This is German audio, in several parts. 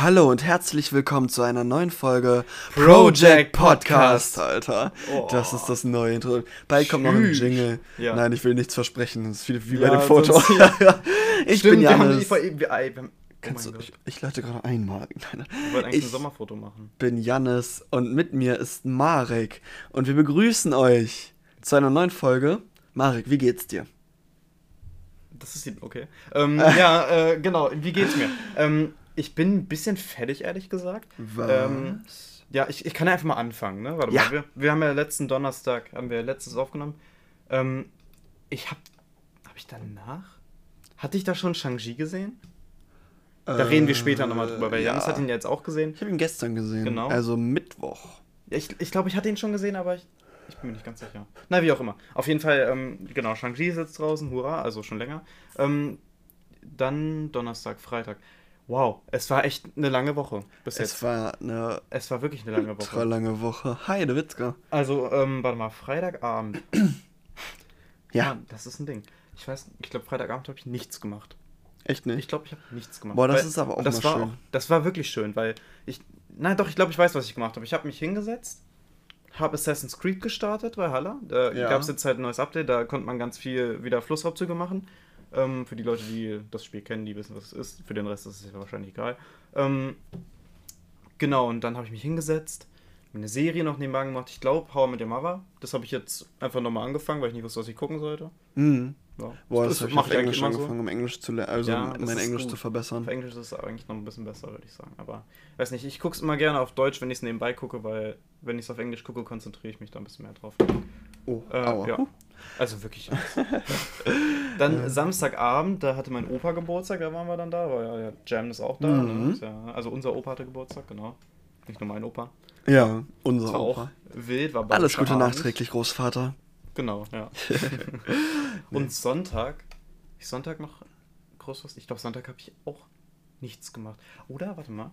Hallo und herzlich willkommen zu einer neuen Folge Project Podcast, Alter. Oh. Das ist das neue Intro. Bald kommt noch ein. Jingle. Ja. Nein, ich will nichts versprechen. Das ist wie, wie bei Ja, dem Foto. ich Stimmt, bin wir haben, Janis. ich, wir, ey, wir haben, oh Kannst mein du, ich, ich leite gerade einmal. Nein, wir wollten eigentlich ich- ein Sommerfoto machen. bin Jannis und mit mir ist Marek. Und wir begrüßen euch zu einer neuen Folge. Marek, wie geht's dir? Das ist die, okay. Ähm, ja, äh, genau, wie geht's mir? Ähm, ich bin ein bisschen fertig, ehrlich gesagt. Was? Ähm, ja, ich, ich kann ja einfach mal anfangen, ne? Warte Ja. mal, wir, wir haben ja letzten Donnerstag, haben wir letztes aufgenommen. Ähm, ich hab, hab ich danach, hatte ich da schon Shang-Chi gesehen? Da reden wir später nochmal drüber, weil Äh, ja. Janis hat ihn ja jetzt auch gesehen. Ich habe ihn gestern gesehen. Genau. Also Mittwoch. Ja, Ich, ich glaube, ich hatte ihn schon gesehen, aber ich, ich bin mir nicht ganz sicher. Na, wie auch immer. Auf jeden Fall, ähm, genau, Shang-Chi ist jetzt draußen, hurra, also schon länger. Ähm, dann Donnerstag, Freitag. Wow, es war echt eine lange Woche bis Es jetzt. war eine Es war wirklich eine lange ultra Woche. lange Woche. Heide Witzka. Also, ähm, warte mal, Freitagabend. Ja, Mann, das ist ein Ding. Ich weiß, ich glaube, Freitagabend habe ich nichts gemacht. echt nicht. Ich glaube, ich habe nichts gemacht. Boah, das ist aber auch das mal schön. Auch, das war wirklich schön, weil ich. Nein, doch, ich glaube, ich weiß, was ich gemacht habe. Ich habe mich hingesetzt, habe Assassin's Creed gestartet bei Halle. Da Ja. gab es jetzt halt ein neues Update, da konnte man ganz viel wieder Flussraubzüge machen. Ähm, für die Leute, die das Spiel kennen, die wissen, was es ist. Für den Rest ist es ja wahrscheinlich egal. Ähm, genau, und dann habe ich mich hingesetzt, eine Serie noch nebenbei gemacht. Ich glaube, How I Met Your Mother. Das habe ich jetzt einfach nochmal angefangen, weil ich nicht wusste, was ich gucken sollte. Mhm. Ja. Boah, das, habe ich auf Englisch immer so. angefangen, um Englisch zu lernen, also Ja, das mein Englisch gut. zu verbessern. Auf Englisch ist es eigentlich noch ein bisschen besser, würde ich sagen. Aber weiß nicht, ich gucke es immer gerne auf Deutsch, wenn ich es nebenbei gucke, weil wenn ich es auf Englisch gucke, konzentriere ich mich da ein bisschen mehr drauf. Oh, Äh, ja. Also wirklich. dann Samstagabend, da hatte mein Opa Geburtstag, da waren wir dann da, weil ja, ja, Jam ist auch da. Mhm. Ne? Ist ja, also unser Opa hatte Geburtstag, genau. Nicht nur mein Opa. Ja, unser war auch Opa. wild, war Alles Gute Abend. nachträglich, Großvater. Genau, ja. Und Sonntag, ich Sonntag noch groß was? Ich glaube, Sonntag habe ich auch nichts gemacht. Oder, warte mal.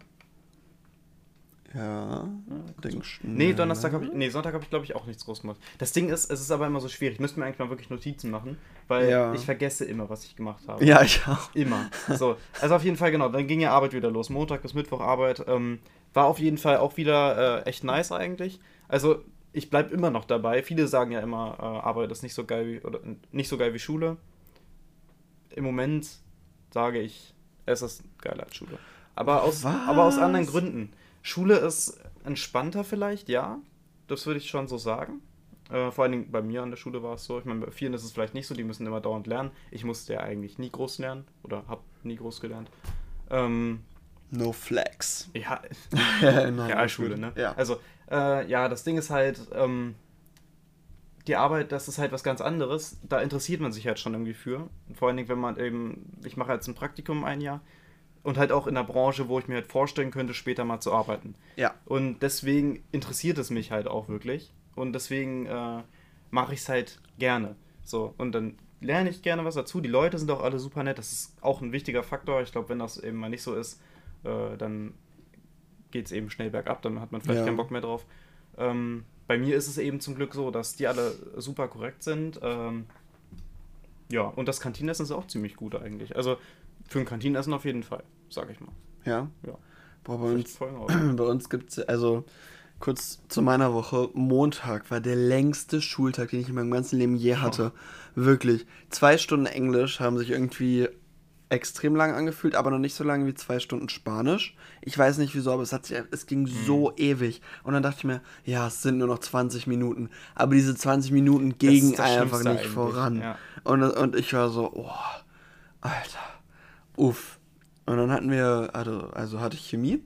Ja, denkst Nee, Donnerstag habe ich, nee, Sonntag habe ich glaube ich auch nichts groß gemacht. Das Ding ist, es ist aber immer so schwierig. Ich müsste mir eigentlich mal wirklich Notizen machen, weil Ja. ich vergesse immer, was ich gemacht habe. Ja, ich auch. Immer. So, also auf jeden Fall genau. Dann ging ja Arbeit wieder los. Montag bis Mittwoch Arbeit. Ähm, war auf jeden Fall auch wieder äh, echt nice eigentlich. Also ich bleibe immer noch dabei. Viele sagen ja immer, äh, Arbeit ist nicht so geil wie oder nicht so geil wie Schule. Im Moment sage ich, es ist geiler als Schule. Aber aus, Was? aber aus anderen Gründen. Schule ist entspannter vielleicht, ja. Das würde ich schon so sagen. Äh, vor allen Dingen bei mir an der Schule war es so. Ich meine, bei vielen ist es vielleicht nicht so, die müssen immer dauernd lernen. Ich musste ja eigentlich nie groß lernen oder habe nie groß gelernt. Ähm, No flex. ja, Realschule, ne? Ja. Also, äh, ja, das Ding ist halt, ähm, die Arbeit, das ist halt was ganz anderes. Da interessiert man sich halt schon irgendwie für. Vor allen Dingen, wenn man eben, ich mache jetzt ein Praktikum ein Jahr und halt auch in der Branche, wo ich mir halt vorstellen könnte, später mal zu arbeiten. Ja. Und deswegen interessiert es mich halt auch wirklich. Und deswegen äh, mache ich es halt gerne. So, und dann lerne ich gerne was dazu. Die Leute sind auch alle super nett. Das ist auch ein wichtiger Faktor. Ich glaube, wenn das eben mal nicht so ist, äh, dann geht es eben schnell bergab. Dann hat man vielleicht Ja. keinen Bock mehr drauf. Ähm, bei mir ist es eben zum Glück so, dass die alle super korrekt sind. Ähm, ja, und das Kantinenessen ist auch ziemlich gut eigentlich. Also für ein Kantinenessen auf jeden Fall, sage ich mal. Ja. Ja. Boah, bei uns, bei uns gibt es, also kurz zu meiner Woche, Montag war der längste Schultag, den ich in meinem ganzen Leben je hatte. Wirklich. Zwei Stunden Englisch haben sich irgendwie extrem lang angefühlt, aber noch nicht so lange wie zwei Stunden Spanisch. Ich weiß nicht wieso, aber es, hat sich, es ging so ewig. Und dann dachte ich mir, ja, es sind nur noch 20 Minuten. Aber diese 20 Minuten gingen einfach nicht eigentlich, voran. ja. Und, und ich war so, oh, Alter, uff. Und dann hatten wir, also, also hatte ich Chemie,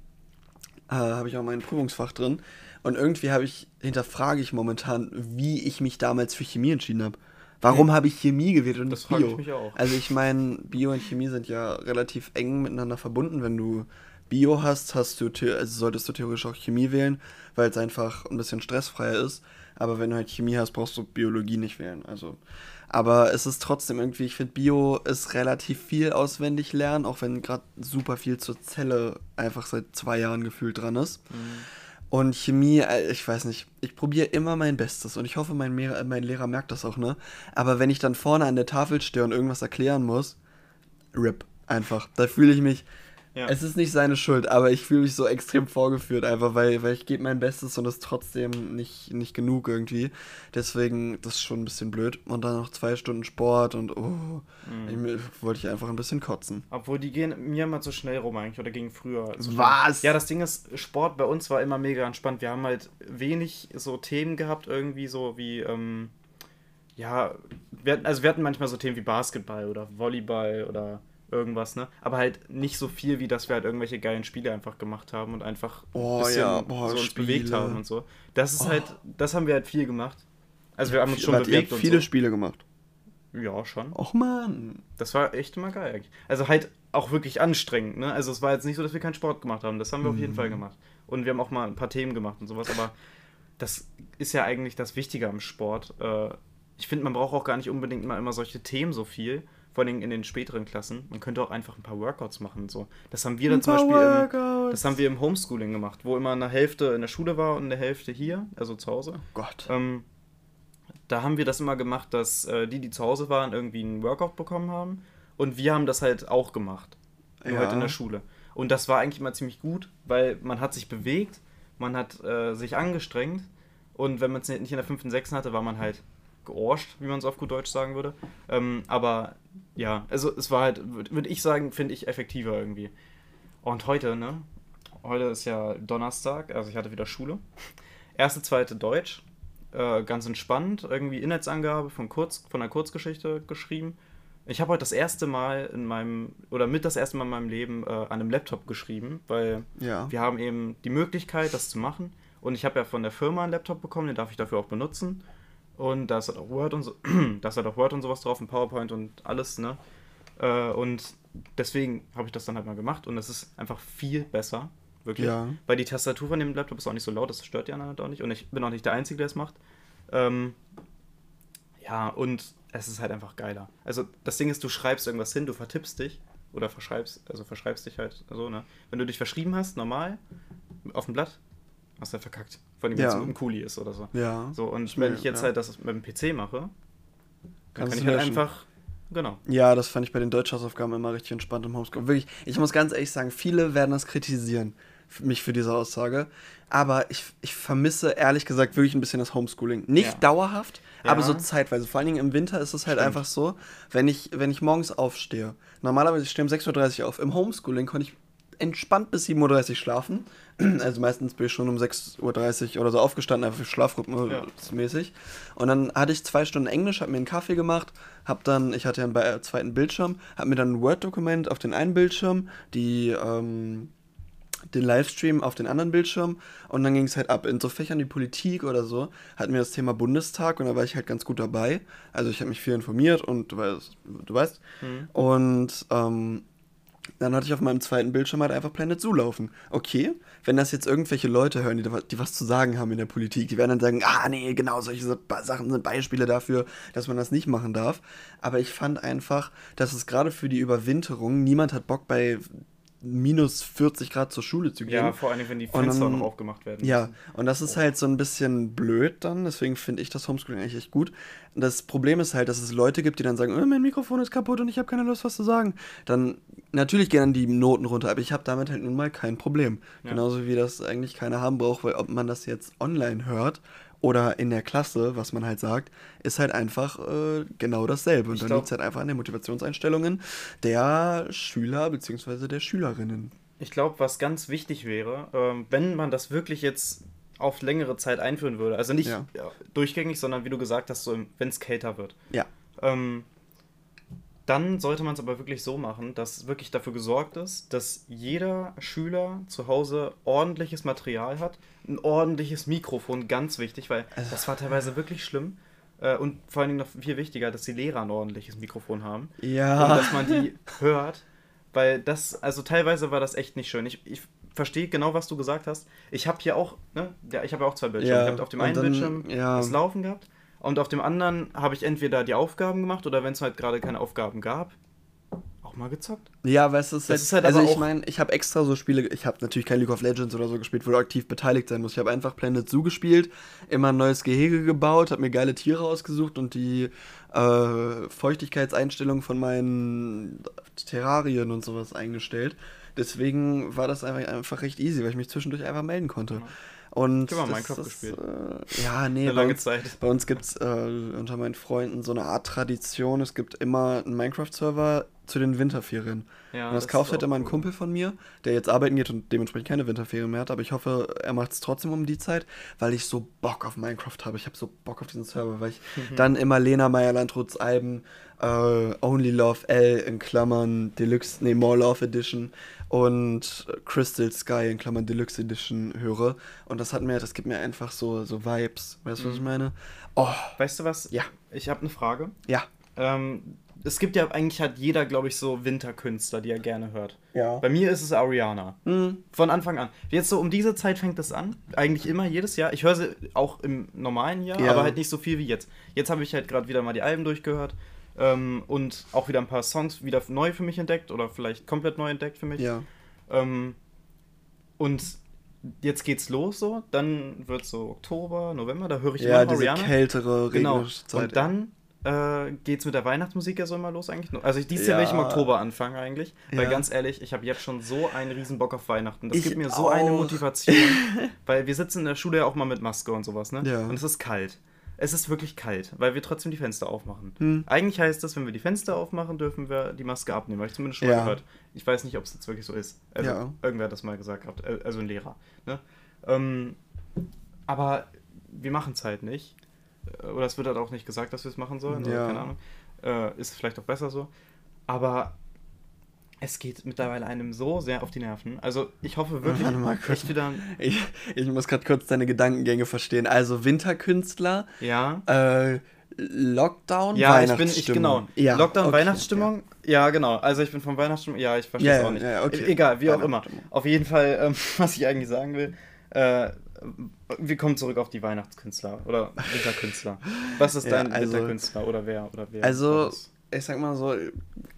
äh, habe ich auch mein Prüfungsfach drin. Und irgendwie habe ich, hinterfrage ich momentan, wie ich mich damals für Chemie entschieden habe. Warum habe ich Chemie gewählt und Das nicht frage Bio? ich mich auch. Also ich meine, Bio und Chemie sind ja relativ eng miteinander verbunden. Wenn du Bio hast, hast du also solltest du theoretisch auch Chemie wählen, weil es einfach ein bisschen stressfreier ist. Aber wenn du halt Chemie hast, brauchst du Biologie nicht wählen. Also, aber es ist trotzdem irgendwie, ich finde, Bio ist relativ viel auswendig lernen, auch wenn gerade super viel zur Zelle einfach seit zwei Jahren gefühlt dran ist. Und Chemie, äh, ich weiß nicht, ich probiere immer mein Bestes und ich hoffe, mein, Mehr- mein Lehrer merkt das auch, ne? Aber wenn ich dann vorne an der Tafel stehe und irgendwas erklären muss, RIP, einfach. Da fühle ich mich Ja. Es ist nicht seine Schuld, aber ich fühle mich so extrem vorgeführt, einfach weil, weil ich gebe mein Bestes und es trotzdem nicht, nicht genug irgendwie. Deswegen, das ist schon ein bisschen blöd. Und dann noch zwei Stunden Sport und oh, mhm. ich, wollte ich einfach ein bisschen kotzen. Obwohl die gehen mir immer zu schnell rum eigentlich oder gingen früher. So Was? Ja, das Ding ist, Sport bei uns war immer mega entspannt. Wir haben halt wenig so Themen gehabt, irgendwie so wie, ähm, ja, wir, also wir hatten manchmal so Themen wie Basketball oder Volleyball oder irgendwas, ne? Aber halt nicht so viel, wie dass wir halt irgendwelche geilen Spiele einfach gemacht haben und einfach oh, bisschen ja. Boah, so uns Spiele. bewegt haben und so. Das ist oh. halt, das haben wir halt viel gemacht. Also wir haben uns schon Wart bewegt. Ihr viele so. Spiele gemacht. Ja, schon. Och man. Das war echt immer geil eigentlich. Also halt auch wirklich anstrengend, ne? Also es war jetzt nicht so, dass wir keinen Sport gemacht haben. Das haben wir mhm. auf jeden mhm. Fall gemacht. Und wir haben auch mal ein paar Themen gemacht und sowas, aber das ist ja eigentlich das Wichtige am Sport. Äh, ich finde, man braucht auch gar nicht unbedingt immer, immer solche Themen so viel, vor allem in den späteren Klassen. Man könnte auch einfach ein paar Workouts machen. So. Das haben wir dann zum Beispiel im, das haben wir im Homeschooling gemacht, wo immer eine Hälfte in der Schule war und eine Hälfte hier, also zu Hause. Gott. Ähm, da haben wir das immer gemacht, dass äh, die, die zu Hause waren, irgendwie einen Workout bekommen haben. Und wir haben das halt auch gemacht. Nur ja. halt in der Schule. Und das war eigentlich immer ziemlich gut, weil man hat sich bewegt, man hat äh, sich angestrengt. Und wenn man es nicht in der fünften, sechsten hatte, war man halt georscht, wie man es auf gut Deutsch sagen würde. Ähm, aber ja, also es war halt, würde ich sagen, finde ich effektiver irgendwie. Und heute, ne? Heute ist ja Donnerstag, also ich hatte wieder Schule. Erste, zweite Deutsch. Äh, ganz entspannt, irgendwie Inhaltsangabe von, Kurz, von einer Kurzgeschichte geschrieben. Ich habe heute das erste Mal in meinem, oder mit das erste Mal in meinem Leben äh, an einem Laptop geschrieben, weil ja. wir haben eben die Möglichkeit, das zu machen. Und ich habe ja von der Firma einen Laptop bekommen, den darf ich dafür auch benutzen. Und da ist halt auch Word und so, da ist halt auch Word und sowas drauf, ein PowerPoint und alles, ne? Äh, und deswegen habe ich das dann halt mal gemacht und es ist einfach viel besser, wirklich. Ja. Weil die Tastatur von dem Laptop ist auch nicht so laut, das stört ja halt auch nicht. Und ich bin auch nicht der Einzige, der es macht. Ähm, ja, und es ist halt einfach geiler. Also das Ding ist, du schreibst irgendwas hin, du vertippst dich oder verschreibst, also verschreibst dich halt so, ne? Wenn du dich verschrieben hast, normal, auf dem Blatt, hast du halt verkackt. Vor allem, wenn es ja. ein Kuli ist oder so. Ja. So, und wenn ich jetzt ja. halt das mit dem PC mache, dann kann ich halt einfach. Genau. Ja, das fand ich bei den Deutschhausaufgaben immer richtig entspannt im Homeschool. Wirklich, ich muss ganz ehrlich sagen, viele werden das kritisieren, mich für diese Aussage. Aber ich, ich vermisse ehrlich gesagt wirklich ein bisschen das Homeschooling. Nicht ja. dauerhaft, ja. aber so zeitweise. Vor allen Dingen im Winter ist es halt Stimmt. einfach so, wenn ich, wenn ich morgens aufstehe. Normalerweise stehe ich um 6.30 Uhr auf. Im Homeschooling konnte ich entspannt bis 7.30 Uhr schlafen. Also meistens bin ich schon um 6.30 Uhr oder so aufgestanden, einfach für Schlafrhythmusmäßig. Ja. Und dann hatte ich zwei Stunden Englisch, habe mir einen Kaffee gemacht, habe dann, ich hatte ja einen äh, zweiten Bildschirm, habe mir dann ein Word-Dokument auf den einen Bildschirm, die, ähm, den Livestream auf den anderen Bildschirm und dann ging es halt ab. In so Fächern wie Politik oder so hatten wir das Thema Bundestag und da war ich halt ganz gut dabei. Also ich habe mich viel informiert und du weißt, du weißt. Mhm. Und ähm, dann hatte ich auf meinem zweiten Bildschirm halt einfach Planet Zoo laufen. Okay, wenn das jetzt irgendwelche Leute hören, die, die was zu sagen haben in der Politik, die werden dann sagen, ah nee, genau, solche Sachen sind Beispiele dafür, dass man das nicht machen darf. Aber ich fand einfach, dass es gerade für die Überwinterung, niemand hat Bock bei minus 40 Grad zur Schule zu gehen. Ja, vor allem, wenn die Fenster dann, noch aufgemacht werden. Ja, müssen. und das ist oh. halt so ein bisschen blöd dann, deswegen finde ich das Homeschooling eigentlich echt gut. Das Problem ist halt, dass es Leute gibt, die dann sagen, oh, mein Mikrofon ist kaputt und ich habe keine Lust, was zu sagen. Dann, natürlich gehen dann die Noten runter, aber ich habe damit halt nun mal kein Problem. Ja. Genauso wie das eigentlich keiner haben braucht, weil ob man das jetzt online hört oder in der Klasse, was man halt sagt, ist halt einfach äh, genau dasselbe. Und ich dann liegt es halt einfach an den Motivationseinstellungen der Schüler bzw. der Schülerinnen. Ich glaube, was ganz wichtig wäre, ähm, wenn man das wirklich jetzt auf längere Zeit einführen würde, also nicht ja. durchgängig, sondern wie du gesagt hast, so wenn es kälter wird. Ja. Ähm, dann sollte man es aber wirklich so machen, dass wirklich dafür gesorgt ist, dass jeder Schüler zu Hause ordentliches Material hat, ein ordentliches Mikrofon, ganz wichtig, weil also das war teilweise wirklich schlimm. Äh, und vor allen Dingen noch viel wichtiger, dass die Lehrer ein ordentliches Mikrofon haben. Ja. Und dass man die hört. Weil das, also teilweise war das echt nicht schön. Ich, ich verstehe genau, was du gesagt hast. Ich habe hier auch, ne, ja, ich habe ja auch zwei Bildschirme. Ja, ich habe auf dem einen dann, Bildschirm ja. das Laufen gehabt und auf dem anderen habe ich entweder die Aufgaben gemacht oder wenn es halt gerade keine Aufgaben gab, auch mal gezockt. Ja, weißt du, es ist halt, also ich meine, ich habe extra so Spiele, ich habe natürlich kein League of Legends oder so gespielt, wo du aktiv beteiligt sein musst. Ich habe einfach Planet Zoo gespielt, immer ein neues Gehege gebaut, habe mir geile Tiere ausgesucht und die äh, Feuchtigkeitseinstellung von meinen Terrarien und sowas eingestellt. Deswegen war das einfach, einfach recht easy, weil ich mich zwischendurch einfach melden konnte. Ja. Und ich habe Minecraft das, gespielt. Äh, ja, nee, Eine bei lange uns, Zeit. bei uns gibt es äh, unter meinen Freunden so eine Art Tradition. Es gibt immer einen Minecraft-Server zu den Winterferien. Ja, und das, ist kauft halt immer ein cool. Kumpel von mir, der jetzt arbeiten geht und dementsprechend keine Winterferien mehr hat. Aber ich hoffe, er macht es trotzdem um die Zeit, weil ich so Bock auf Minecraft habe. Ich habe so Bock auf diesen Server, weil ich Mhm. dann immer Lena Meyer-Landruths Alben, äh, Only Love L in Klammern Deluxe, nee, More Love Edition und Crystal Sky in Klammern Deluxe Edition höre. Und das hat mir, das gibt mir einfach so, so Vibes. Weißt du, was ich meine? Oh, Weißt du was? Ja. Ich habe eine Frage. ja. Ähm, es gibt ja eigentlich hat jeder, glaube ich, so Winterkünstler, die er gerne hört. Ja. Bei mir ist es Ariana. Hm. Von Anfang an. Jetzt so um diese Zeit fängt es an. Eigentlich immer, jedes Jahr. Ich höre sie auch im normalen Jahr, Ja. aber halt nicht so viel wie jetzt. Jetzt habe ich halt gerade wieder mal die Alben durchgehört. Ähm, und auch wieder ein paar Songs wieder neu für mich entdeckt oder vielleicht komplett neu entdeckt für mich. Ja. Ähm, und jetzt geht's los so. Dann wird so Oktober, November, da höre ich Ja, immer noch diese Ariana. kältere, Genau. Zeit. Und dann äh, geht's mit der Weihnachtsmusik ja so immer los eigentlich. Also ich, dieses Jahr will ich im Ja. Oktober anfangen eigentlich. Weil Ja. ganz ehrlich, ich habe jetzt schon so einen riesen Bock auf Weihnachten. Das Ich gibt mir so eine auch. Motivation. weil wir sitzen in der Schule ja auch mal mit Maske und sowas, ne? Ja. Und es ist kalt. Es ist wirklich kalt, weil wir trotzdem die Fenster aufmachen. Hm. Eigentlich heißt das, wenn wir die Fenster aufmachen, dürfen wir die Maske abnehmen. Habe ich zumindest schon mal Ja. gehört. Ich weiß nicht, ob es jetzt wirklich so ist. Also, Ja. irgendwer hat das mal gesagt gehabt. äh, Also ein Lehrer. Ne? Ähm, aber wir machen es halt nicht. Äh, Oder es wird halt auch nicht gesagt, dass wir es machen sollen. Ja. keine Ahnung. Äh, ist vielleicht auch besser so. Aber es geht mittlerweile einem so sehr auf die Nerven. Also ich hoffe wirklich, Warte mal kurz. wieder. Ich, ich muss gerade kurz deine Gedankengänge verstehen. Also Winterkünstler, Ja. äh, Lockdown, Ja, ich bin, Weihnachtsstimmung. ich, genau. Ja, Lockdown, okay, Weihnachtsstimmung. Ja. genau. Also ich bin von Weihnachtsstimmung. Ja, ich verstehe Ja, es ja, auch nicht. ja, okay. E- Egal, wie auch immer. Weihnachtsstimmung. Auf jeden Fall, ähm, was ich eigentlich sagen will, äh, wir kommen zurück auf die Weihnachtskünstler oder Winterkünstler. Was ist Ja, dein also- Winterkünstler oder wer oder wer? Also? Ich sag mal so,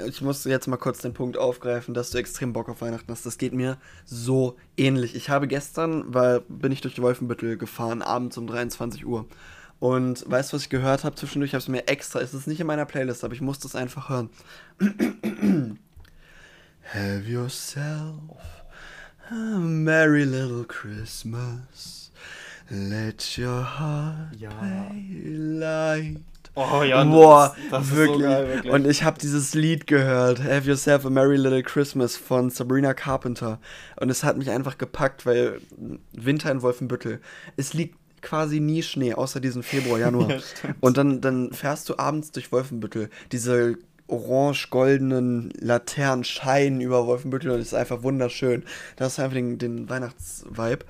ich muss jetzt mal kurz den Punkt aufgreifen, dass du extrem Bock auf Weihnachten hast. Das geht mir so ähnlich. Ich habe gestern, weil bin ich durch die Wolfenbüttel gefahren, abends um 23 Uhr. Und weißt du, was ich gehört habe zwischendurch? Ich habe es mir extra, es ist nicht in meiner Playlist, aber ich musste es einfach hören. Have yourself a merry little Christmas. Let your heart Ja. play light. Oh ja, Boah, das, das wirklich. ist so geil, wirklich. Und ich habe dieses Lied gehört, Have Yourself a Merry Little Christmas von Sabrina Carpenter. Und es hat mich einfach gepackt, weil Winter in Wolfenbüttel, es liegt quasi nie Schnee, außer diesen Februar, Januar. Ja. Und dann, dann fährst du abends durch Wolfenbüttel. Diese orange-goldenen Laternen scheinen über Wolfenbüttel und es ist einfach wunderschön. Das ist einfach den, den Weihnachtsvibe.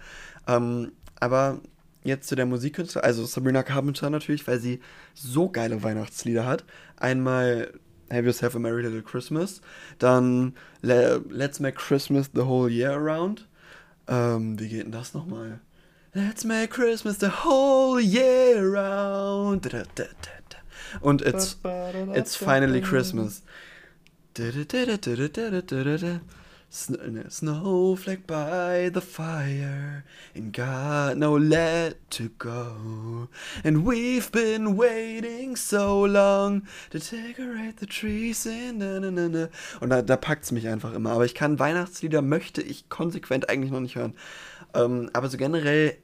Ähm, aber jetzt zu der Musikkünstler, also Sabrina Carpenter natürlich, weil sie so geile Weihnachtslieder hat. Einmal Have Yourself a Merry Little Christmas, dann Le Let's Make Christmas the Whole Year Around. Ähm, wie geht denn das nochmal? Let's make Christmas the whole year round. Da, da, da, da, da. Und it's, it's finally Christmas. Sn äh, ne, snowflake by the fire, and got no let to go. And we've been waiting so long to decorate the trees in na na na. Und da, da packt's mich einfach immer. Aber ich kann Weihnachtslieder möchte ich konsequent eigentlich noch nicht hören. Ähm, aber so generell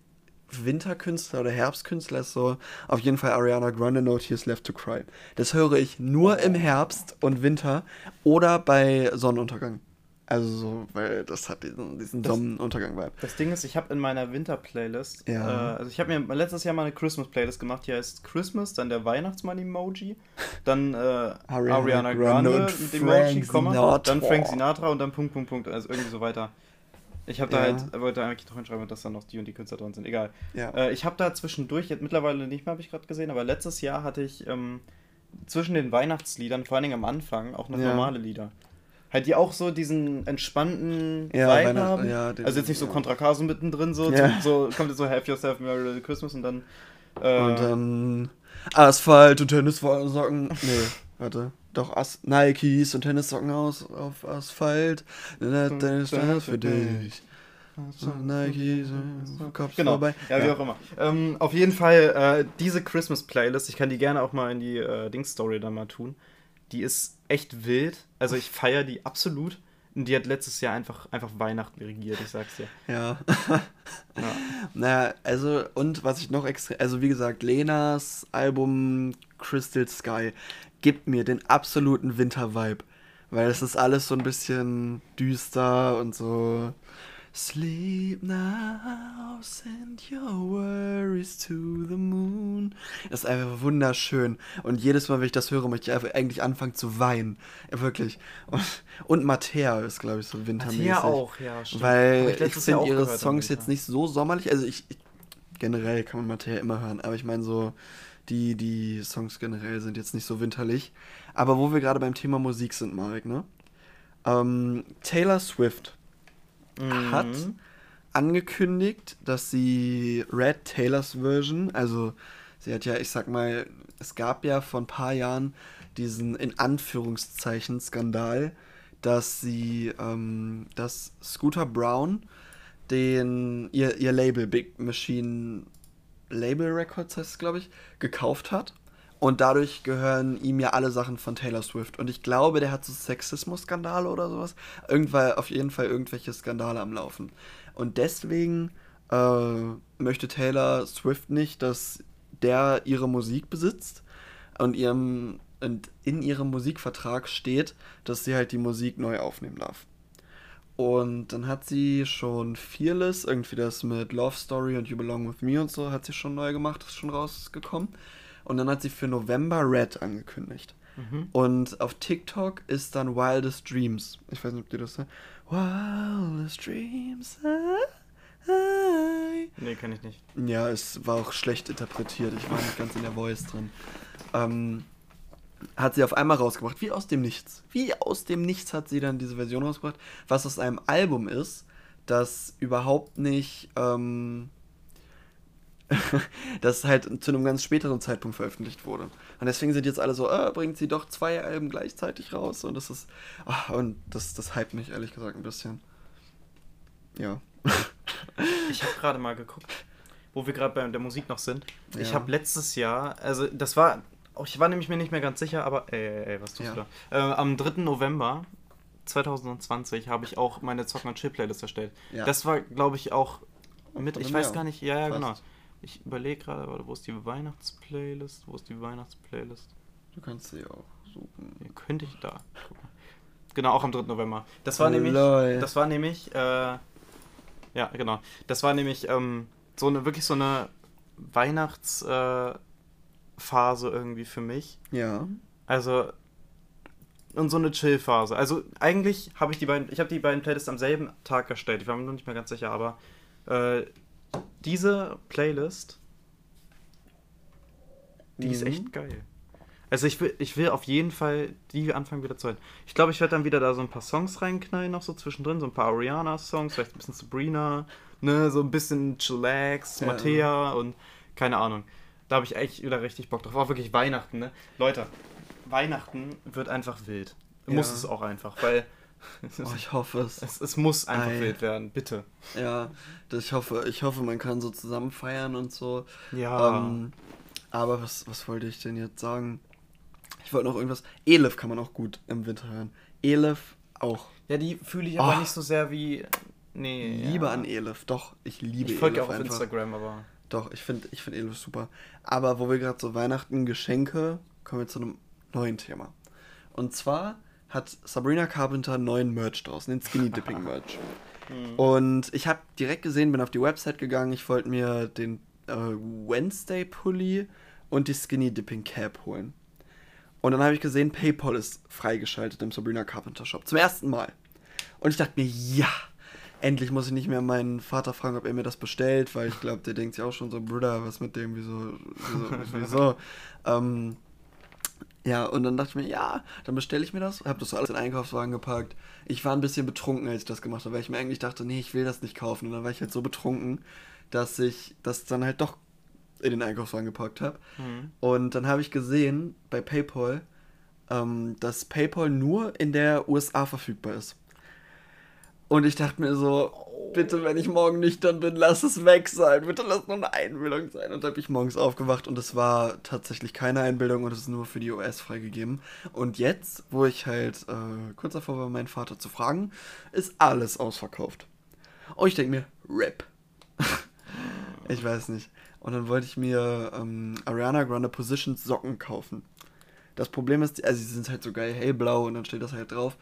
Winterkünstler oder Herbstkünstler ist so auf jeden Fall Ariana Grande No Tears Left to Cry. Das höre ich nur im Herbst und Winter oder bei Sonnenuntergang. Also so, weil das hat diesen, diesen Das- Sonnenuntergang-Vibe. Das Ding ist, ich habe in meiner Winter-Playlist, Ja. äh, also ich habe mir letztes Jahr mal eine Christmas-Playlist gemacht, die heißt Christmas, dann der Weihnachtsmann-Emoji, dann äh, Ariana, Grande, und mit dem Emoji, Komma, dann Frank Sinatra und dann Punkt, Punkt, Punkt, also irgendwie so weiter. Ich habe da Ja. halt, wollte eigentlich noch hinschreiben, dass da noch die und die Künstler drin sind, egal. Ja. Äh, ich habe da zwischendurch, jetzt mittlerweile nicht mehr, habe ich gerade gesehen, aber letztes Jahr hatte ich ähm, zwischen den Weihnachtsliedern, vor allen Dingen am Anfang, auch noch normale Lieder. Halt, die auch so diesen entspannten Ja, Weihnacht- haben. ja, den- also jetzt nicht so ja. Contra Caso mittendrin, so, Ja. so kommt jetzt so Have Yourself a Merry Little Christmas und dann. Äh, Und dann Asphalt und Tennissocken. Nee, warte. Doch, As Nikes und Tennissocken aus auf Asphalt. Das für dich. Nikes, äh, Kopf Genau, vorbei. ja, wie auch immer. Ähm, auf jeden Fall, äh, diese Christmas-Playlist, ich kann die gerne auch mal in die äh, Dings-Story dann mal tun. Die ist echt wild. Also ich feiere die absolut. Und die hat letztes Jahr einfach, einfach Weihnachten regiert, ich sag's dir. Ja. ja. Naja, also, und was ich noch extra, also wie gesagt, Lenas Album Crystal Sky gibt mir den absoluten Winter-Vibe. Weil es ist alles so ein bisschen düster und so. Sleep now, send your worries to the moon. Das ist einfach wunderschön. Und jedes Mal, wenn ich das höre, möchte ich eigentlich anfangen zu weinen. Wirklich. Und, und Mattea ist, glaube ich, so wintermäßig. Mattea auch, ja. Stimmt. Weil ich, ich finde ihre Songs jetzt nicht so sommerlich. Also ich, ich generell kann man Mattea immer hören. Aber ich meine so, die, die Songs generell sind jetzt nicht so winterlich. Aber wo wir gerade beim Thema Musik sind, Marek, ne? Ähm, Taylor Swift mhm. hat angekündigt, dass sie Red Taylors Version, also sie hat ja, ich sag mal, es gab ja vor ein paar Jahren diesen in Anführungszeichen Skandal, dass sie, ähm, dass Scooter Brown den ihr, ihr Label Big Machine Label Records heißt es, glaube ich, gekauft hat und dadurch gehören ihm ja alle Sachen von Taylor Swift. Und ich glaube, der hat so Sexismus-Skandale oder sowas. Irgendwann auf jeden Fall irgendwelche Skandale am Laufen. Und deswegen äh, möchte Taylor Swift nicht, dass der ihre Musik besitzt und ihrem und in ihrem Musikvertrag steht, dass sie halt die Musik neu aufnehmen darf. Und dann hat sie schon Fearless, irgendwie das mit Love Story und You Belong With Me und so, hat sie schon neu gemacht, ist schon rausgekommen. Und dann hat sie für November Red angekündigt. Mhm. Und auf TikTok ist dann Wildest Dreams. Ich weiß nicht, ob dir das sagt. Wildest Dreams. Nee, kann ich nicht. Ja, es war auch schlecht interpretiert. Ich war nicht ganz in der Voice drin. Ähm, hat sie auf einmal rausgebracht, wie aus dem Nichts. Wie aus dem Nichts hat sie dann diese Version rausgebracht, was aus einem Album ist, das überhaupt nicht ähm, das halt zu einem ganz späteren Zeitpunkt veröffentlicht wurde. Und deswegen sind jetzt alle so, äh, bringt sie doch zwei Alben gleichzeitig raus und das ist, oh, und das, das hypt mich ehrlich gesagt ein bisschen. Ja. ich habe gerade mal geguckt, wo wir gerade bei der Musik noch sind. Ja. Ich habe letztes Jahr, also das war, ich war nämlich mir nicht mehr ganz sicher, aber, ey, ey, ey was tust ja. du da? Äh, am 3. November 2020 habe ich auch meine Zocken und Chill Playlist erstellt. Ja. Das war, glaube ich, auch mit, ich weiß gar nicht, ja, ja, genau. Ich überlege gerade, wo ist die Weihnachtsplaylist? Wo ist die Weihnachtsplaylist? Du kannst sie auch suchen. Ja, könnte ich da gucken. Genau, auch am 3. November. Das war oh, nämlich. Lol. Das war nämlich. Äh, ja, genau. Das war nämlich ähm, so eine wirklich so eine Weihnachtsphase äh, irgendwie für mich. Ja. Also und so eine Chill-Phase. Also eigentlich habe ich die beiden, ich habe die beiden Playlists am selben Tag erstellt. Ich war mir noch nicht mehr ganz sicher, aber äh, diese Playlist, die mhm. ist echt geil. Also ich will, ich will auf jeden Fall die anfangen wieder zu hören. Ich glaube, ich werde dann wieder da so ein paar Songs reinknallen, noch so zwischendrin, so ein paar Ariana-Songs, vielleicht ein bisschen Sabrina, ne, so ein bisschen Chillax, ja. Mattea und keine Ahnung. Da habe ich echt wieder richtig Bock drauf. Auch wirklich Weihnachten, ne? Leute, Weihnachten wird einfach wild. Ja. Muss es auch einfach, weil Oh, ich hoffe es. es. Es, muss einfach Ei. wild werden, bitte. Ja, das, ich, hoffe, ich hoffe, man kann so zusammen feiern und so. Ja. Ähm, aber was, was wollte ich denn jetzt sagen? Ich wollte noch irgendwas. Elif kann man auch gut im Winter hören. Elif auch. Ja, die fühle ich aber oh. nicht so sehr wie. Nee. Liebe ja. an Elif, doch. Ich liebe Ich folge auch auf einfach. Instagram, aber. Doch, ich finde ich find Elif super. Aber wo wir gerade so Weihnachten, Geschenke, kommen wir zu einem neuen Thema. Und zwar hat Sabrina Carpenter neuen Merch draußen, den Skinny Dipping Merch. Mhm. Und ich habe direkt gesehen, bin auf die Website gegangen, ich wollte mir den äh, Wednesday Pulli und die Skinny Dipping Cap holen. Und dann habe ich gesehen, PayPal ist freigeschaltet im Sabrina Carpenter Shop. Zum ersten Mal. Und ich dachte mir, ja, endlich muss ich nicht mehr meinen Vater fragen, ob er mir das bestellt, weil ich glaube, der denkt sich auch schon so, Bruder, was mit dem, wieso, wieso, wieso. ähm, ja, und dann dachte ich mir, ja, dann bestelle ich mir das. Habe das alles in den Einkaufswagen gepackt. Ich war ein bisschen betrunken, als ich das gemacht habe, weil ich mir eigentlich dachte, nee, ich will das nicht kaufen. Und dann war ich halt so betrunken, dass ich das dann halt doch in den Einkaufswagen gepackt habe. Mhm. Und dann habe ich gesehen bei PayPal, ähm, dass PayPal nur in der USA verfügbar ist. Und ich dachte mir so, bitte, wenn ich morgen nüchtern bin, lass es weg sein. Bitte lass nur eine Einbildung sein. Und da bin ich morgens aufgewacht und es war tatsächlich keine Einbildung und es ist nur für die OS freigegeben. Und jetzt, wo ich halt äh, kurz davor war, meinen Vater zu fragen, ist alles ausverkauft. Und ich denke mir, RIP. ich weiß nicht. Und dann wollte ich mir ähm, Ariana Grande Positions Socken kaufen. Das Problem ist, also sie sind halt so geil hellblau und dann steht das halt drauf.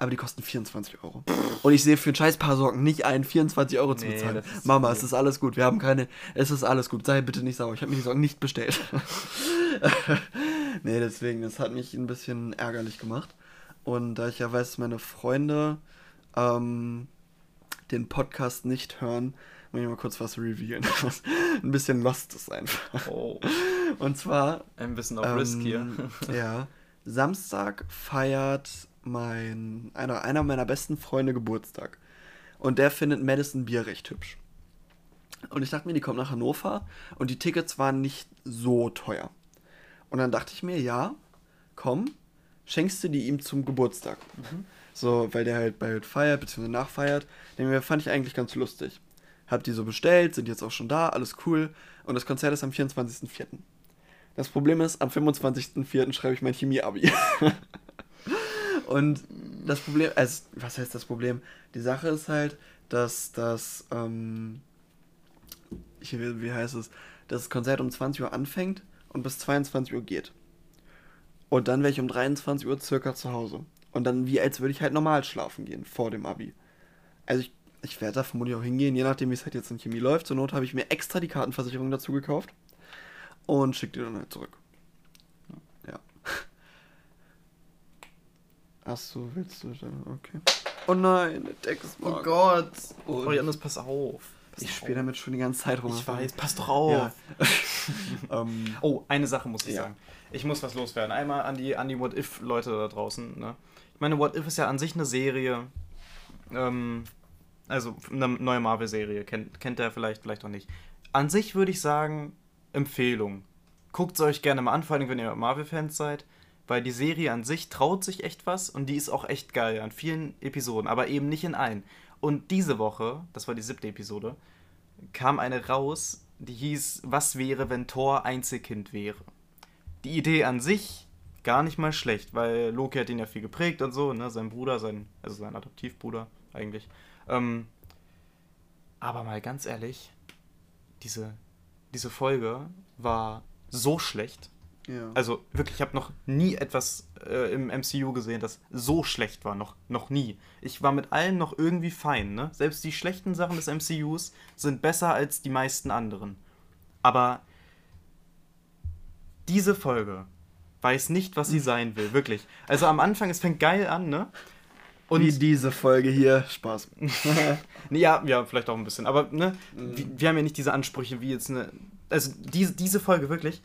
Aber die kosten 24 Euro. Und ich sehe für ein scheiß Paar Socken nicht ein, 24 Euro zu Nee, bezahlen. Mama, es ist alles gut. Wir haben keine. Es ist alles gut. Sei bitte nicht sauer. Ich habe mir die Socken nicht bestellt. nee, deswegen, das hat mich ein bisschen ärgerlich gemacht. Und da ich ja weiß, dass meine Freunde ähm, den Podcast nicht hören, muss ich mal kurz was revealen. ein bisschen lost ist einfach. Oh, Und zwar ein bisschen auf Risk hier. ähm, Ja. Samstag feiert mein einer, einer meiner besten Freunde Geburtstag. Und der findet Madison Bier recht hübsch. Und ich dachte mir, die kommt nach Hannover und die Tickets waren nicht so teuer. Und dann dachte ich mir, ja, komm, schenkst du die ihm zum Geburtstag. So, weil der halt bald feiert, beziehungsweise nachfeiert. Den fand ich eigentlich ganz lustig. Hab die so bestellt, sind jetzt auch schon da, alles cool. Und das Konzert ist am 24.04. Das Problem ist, am 25.04. schreibe ich mein Chemie-Abi. Und das Problem, also, was heißt das Problem? Die Sache ist halt, dass das, ähm, ich, wie heißt es, das Konzert um 20 Uhr anfängt und bis 22 Uhr geht. Und dann wäre ich um 23 Uhr circa zu Hause. Und dann wie als würde ich halt normal schlafen gehen, vor dem Abi. Also ich, ich werde da vermutlich auch hingehen, je nachdem wie es halt jetzt in Chemie läuft. Zur Not habe ich mir extra die Kartenversicherung dazu gekauft und schicke die dann halt zurück. Achso, willst du dann? Okay. Oh nein, der Textmark. Gott. Und- Oh, Janis, pass auf. Pass Ich spiele damit schon die ganze Zeit rum. Ich weiß, pass doch auf. Ja. ähm, Oh, eine Sache muss ich Ja. sagen. Ich muss was loswerden. Einmal an die, an die What If-Leute da draußen. Ne? Ich meine, What If ist ja an sich eine Serie. Ähm, also eine neue Marvel-Serie. Kennt, kennt ihr vielleicht, vielleicht auch nicht. An sich würde ich sagen, Empfehlung. Guckt es euch gerne mal an, vor allem wenn ihr Marvel-Fans seid. Weil die Serie an sich traut sich echt was und die ist auch echt geil an vielen Episoden, aber eben nicht in allen. Und diese Woche, das war die siebte Episode, kam eine raus, die hieß, was wäre, wenn Thor Einzelkind wäre. Die Idee an sich gar nicht mal schlecht, weil Loki hat ihn ja viel geprägt und so, ne, sein Bruder, sein, also sein Adoptivbruder eigentlich. Ähm, aber mal ganz ehrlich, diese, diese Folge war so schlecht. Ja. Also wirklich, ich habe noch nie etwas äh, im MCU gesehen, das so schlecht war. Noch, noch nie. Ich war mit allem noch irgendwie fein. Ne? Selbst die schlechten Sachen des MCUs sind besser als die meisten anderen. Aber diese Folge weiß nicht, was sie sein will. Wirklich. Also am Anfang, es fängt geil an, ne? Und Wie diese Folge hier. Spaß. Ja, ja, vielleicht auch ein bisschen. Aber ne, wir, wir haben ja nicht diese Ansprüche wie jetzt eine. Also diese, diese Folge wirklich,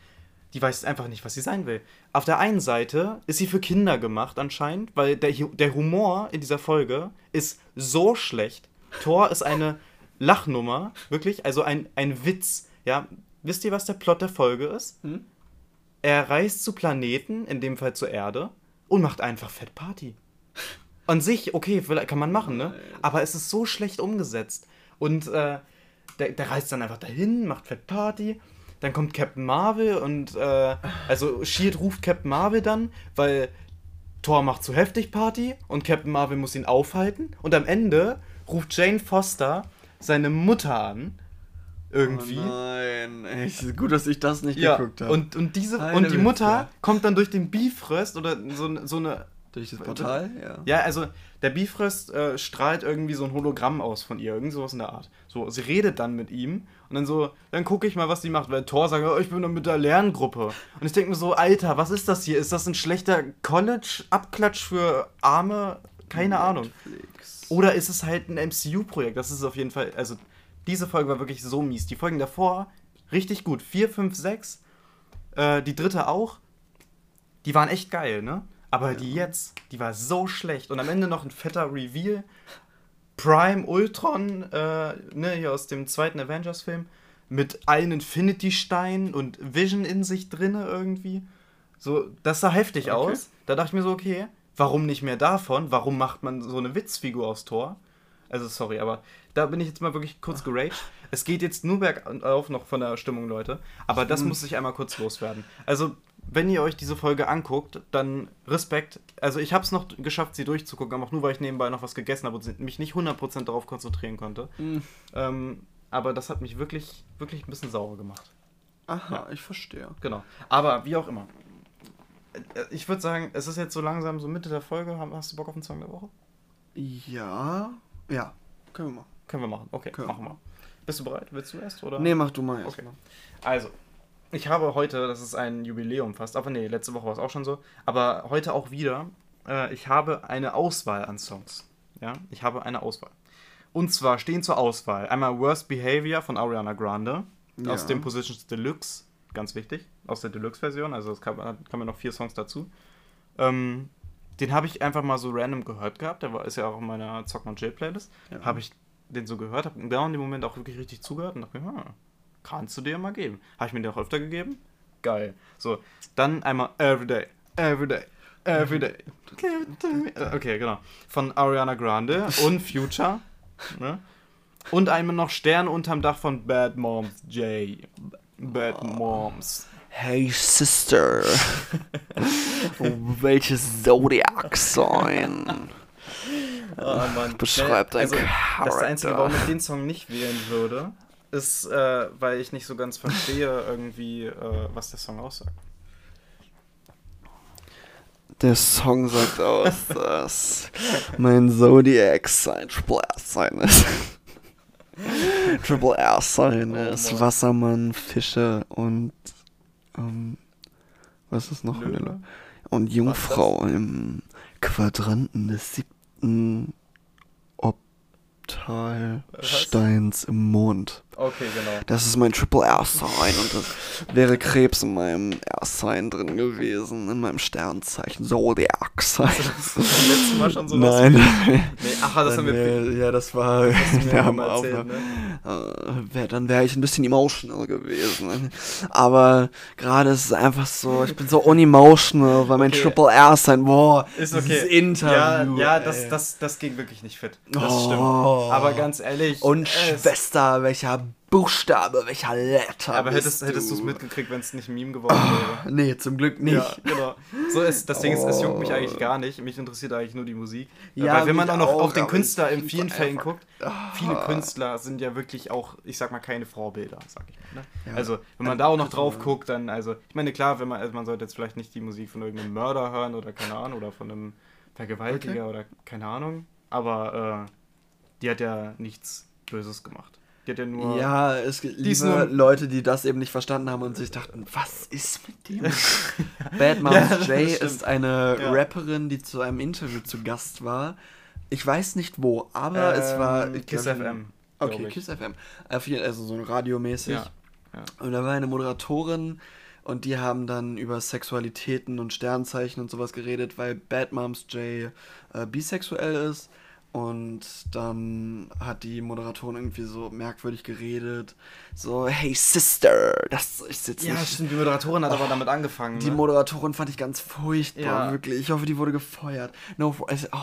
die weiß einfach nicht, was sie sein will. Auf der einen Seite ist sie für Kinder gemacht anscheinend, weil der, der Humor in dieser Folge ist so schlecht. Thor ist eine Lachnummer, wirklich, also ein, ein Witz. Ja, wisst ihr, was der Plot der Folge ist? Hm? Er reist zu Planeten, in dem Fall zur Erde, und macht einfach Fett Party. An sich, okay, vielleicht kann man machen, ne? Aber es ist so schlecht umgesetzt. Und äh, der, der reist dann einfach dahin, macht Fett Party. Dann kommt Captain Marvel und äh, also Shield ruft Captain Marvel dann, weil Thor macht zu heftig Party und Captain Marvel muss ihn aufhalten. Und am Ende ruft Jane Foster seine Mutter an. Irgendwie. Oh nein. Echt, gut, dass ich das nicht ja, geguckt habe. und, und diese Eine und die Mutter Witzka. kommt dann durch den Bifröst oder so, so eine Durch das Portal? Ja. ja, also der Bifrost äh, strahlt irgendwie so ein Hologramm aus von ihr, irgend sowas in der Art. So, sie redet dann mit ihm und dann so, dann gucke ich mal, was sie macht, weil Thor sagt, oh, ich bin mit der Lerngruppe. Und ich denke mir so, Alter, was ist das hier? Ist das ein schlechter College-Abklatsch für Arme? Keine Ahnung. Netflix. Oder ist es halt ein MCU-Projekt? Das ist auf jeden Fall, also diese Folge war wirklich so mies. Die Folgen davor, richtig gut. 4, 5, 6. Äh, die dritte auch. Die waren echt geil, ne? Aber die jetzt, die war so schlecht. Und am Ende noch ein fetter Reveal. Prime Ultron, äh, ne, hier aus dem zweiten Avengers-Film, mit allen Infinity-Steinen und Vision in sich drinne irgendwie. So, das sah heftig Okay. aus. Da dachte ich mir so, okay, warum nicht mehr davon? Warum macht man so eine Witzfigur aus Tor? Also sorry, aber da bin ich jetzt mal wirklich kurz geraged. Es geht jetzt nur bergauf noch von der Stimmung, Leute. Aber das muss ich einmal kurz loswerden. Also, wenn ihr euch diese Folge anguckt, dann Respekt. Also ich habe es noch geschafft, sie durchzugucken, aber auch nur, weil ich nebenbei noch was gegessen habe und mich nicht 100% darauf konzentrieren konnte. Mhm. Ähm, aber das hat mich wirklich, wirklich ein bisschen sauer gemacht. Aha, ich verstehe. Genau. Aber wie auch immer. Äh, Ich würde sagen, es ist jetzt so langsam so Mitte der Folge. Hast du Bock auf den Song der Woche? Ja, ja, können wir machen. Können wir machen. Okay, Können machen wir. Bist du bereit? Willst du erst? Oder? Nee, mach du mal erst Okay. mal. Also, ich habe heute, das ist ein Jubiläum fast, aber nee, letzte Woche war es auch schon so, aber heute auch wieder, äh, ich habe eine Auswahl an Songs. Ja, ich habe eine Auswahl. Und zwar stehen zur Auswahl einmal Worst Behavior von Ariana Grande aus Ja. dem Positions Deluxe, ganz wichtig, aus der Deluxe-Version, also es kam, kamen noch vier Songs dazu. Ähm, den habe ich einfach mal so random gehört gehabt, der war, ist ja auch in meiner Zock und Chill Playlist. Ja. Habe ich den so gehört, habe genau in dem Moment auch wirklich richtig zugehört und dachte mir, hm, kannst du dir mal geben. Habe ich mir den auch öfter gegeben? Geil. So, dann einmal Everyday, Everyday, Everyday. Okay, genau. Von Ariana Grande und Future. Ne? Und einmal noch Stern unterm Dach von Bad Moms J. Bad Moms. Hey Sister, welches Zodiac-Sign? Oh Mann. Beschreibt ein Das Charakter. Einzige, warum ich den Song nicht wählen würde, ist, äh, weil ich nicht so ganz verstehe, irgendwie, äh, was der Song aussagt. Der Song sagt aus, dass mein Zodiac-Sign Triple R-Sign ist. Triple R-Sign Oh ist Mann. Wassermann, Fische und ähm, was ist noch? Löwe? Und Jungfrau im Quadranten des siebten Obtalsteins im Mond. Okay, genau. Das ist mein Triple R-Sign und das wäre Krebs in meinem R-Sign drin gewesen, in meinem Sternzeichen Zodiac-Sign. Das beim letzten Mal schon so Nein. Nee, ach, das haben wir. ja, das war ja, ja am mal erzählt, ne? Äh, wär, dann wäre ich ein bisschen emotional gewesen. Aber gerade ist es einfach so, ich bin so unemotional, weil mein Okay. Triple R sein, boah, Ist okay. dieses Interview. Ja, ja das, ey. das, das ging wirklich nicht fit. Das Oh. stimmt. Aber ganz ehrlich. Und es- Schwester, welcher Buchstabe, welcher Letter Aber hättest, hättest du du es mitgekriegt, wenn es nicht ein Meme geworden wäre? Nee, zum Glück nicht. Ja, genau. So ist, das Ding ist, es juckt mich Oh. eigentlich gar nicht. Mich interessiert eigentlich nur die Musik. Ja, Weil wenn man auch noch auf den Künstler in vielen Fällen einfach- guckt, viele Künstler sind ja wirklich auch, ich sag mal, keine Vorbilder, sag ich mal. Ne? Ja. Also, wenn man da auch noch drauf guckt, dann, also, ich meine, klar, wenn man, also man sollte jetzt vielleicht nicht die Musik von irgendeinem Mörder hören oder keine Ahnung, oder von einem Vergewaltiger oder keine Ahnung, aber äh, die hat ja nichts Böses gemacht. Die hat ja nur. Ja, es gibt lieber nur- Leute, die das eben nicht verstanden haben und sich dachten, was ist mit dem? Bad Moms Ja, das J stimmt. ist eine Ja. Rapperin, die zu einem Interview zu Gast war. Ich weiß nicht wo, aber es war... Ähm, Kiss glaub, FM. Okay. Kiss FM. Jeden- Also so radiomäßig. Ja. ja. Und da war eine Moderatorin und die haben dann über Sexualitäten und Sternzeichen und sowas geredet, weil Bad Moms J äh, bisexuell ist. Und dann hat die Moderatorin irgendwie so merkwürdig geredet. So, hey Sister, das ist jetzt Ja, nicht. stimmt, die Moderatorin hat aber damit angefangen. Die ne? Moderatorin fand ich ganz furchtbar, Ja. wirklich. Ich hoffe, die wurde gefeuert. No, also, oh,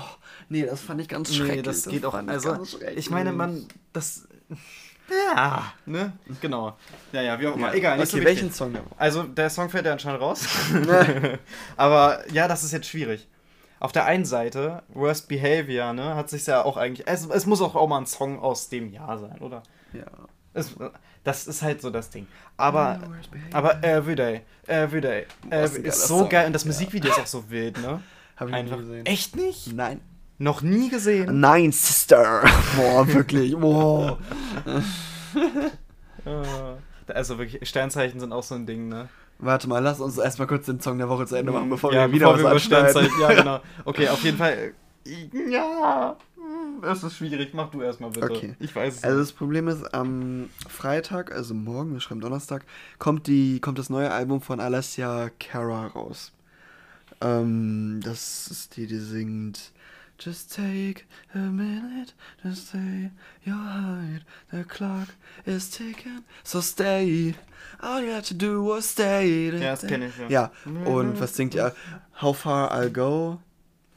nee, das fand ich ganz schrecklich. Nee, das geht auch. Also, ich meine, man, das. Ja, ne? Genau. Ja, ja, wie auch immer. Ja. Egal, nicht okay, so welchen. Song? Also, der Song fällt ja anscheinend raus. Aber ja, das ist jetzt schwierig. Auf der einen Seite, Worst Behavior, ne, hat sich ja auch eigentlich. Es, es muss auch, auch mal ein Song aus dem Jahr sein, oder? Ja. Es, das ist halt so das Ding. Aber, Ja, Behavior. aber Everyday, Everyday, every, ist so Song. geil und das Ja. Musikvideo ist auch so wild, ne? Hab ich Einfach. nie gesehen. Echt nicht? Nein. Noch nie gesehen? Nein, Sister. Boah, wirklich. Boah. Also wirklich, Sternzeichen sind auch so ein Ding, ne? Warte mal, lass uns erstmal kurz den Song der Woche zu Ende machen, bevor ja, wir wieder bevor was wir. Ja, genau. Okay, auf jeden Fall. äh, Ja, es ist schwierig. Mach du erstmal bitte. Okay. Ich weiß es Also nicht. das Problem ist, am Freitag, also morgen, wir schreiben Donnerstag, kommt, die, kommt das neue Album von Alessia Cara raus. Ähm, das ist die, die singt Just take a minute to stay your heart. The clock is ticking, so stay. All you have to do was stay. Ja, das kenn ich, ja. Ja, und was singt ihr? How far I'll go,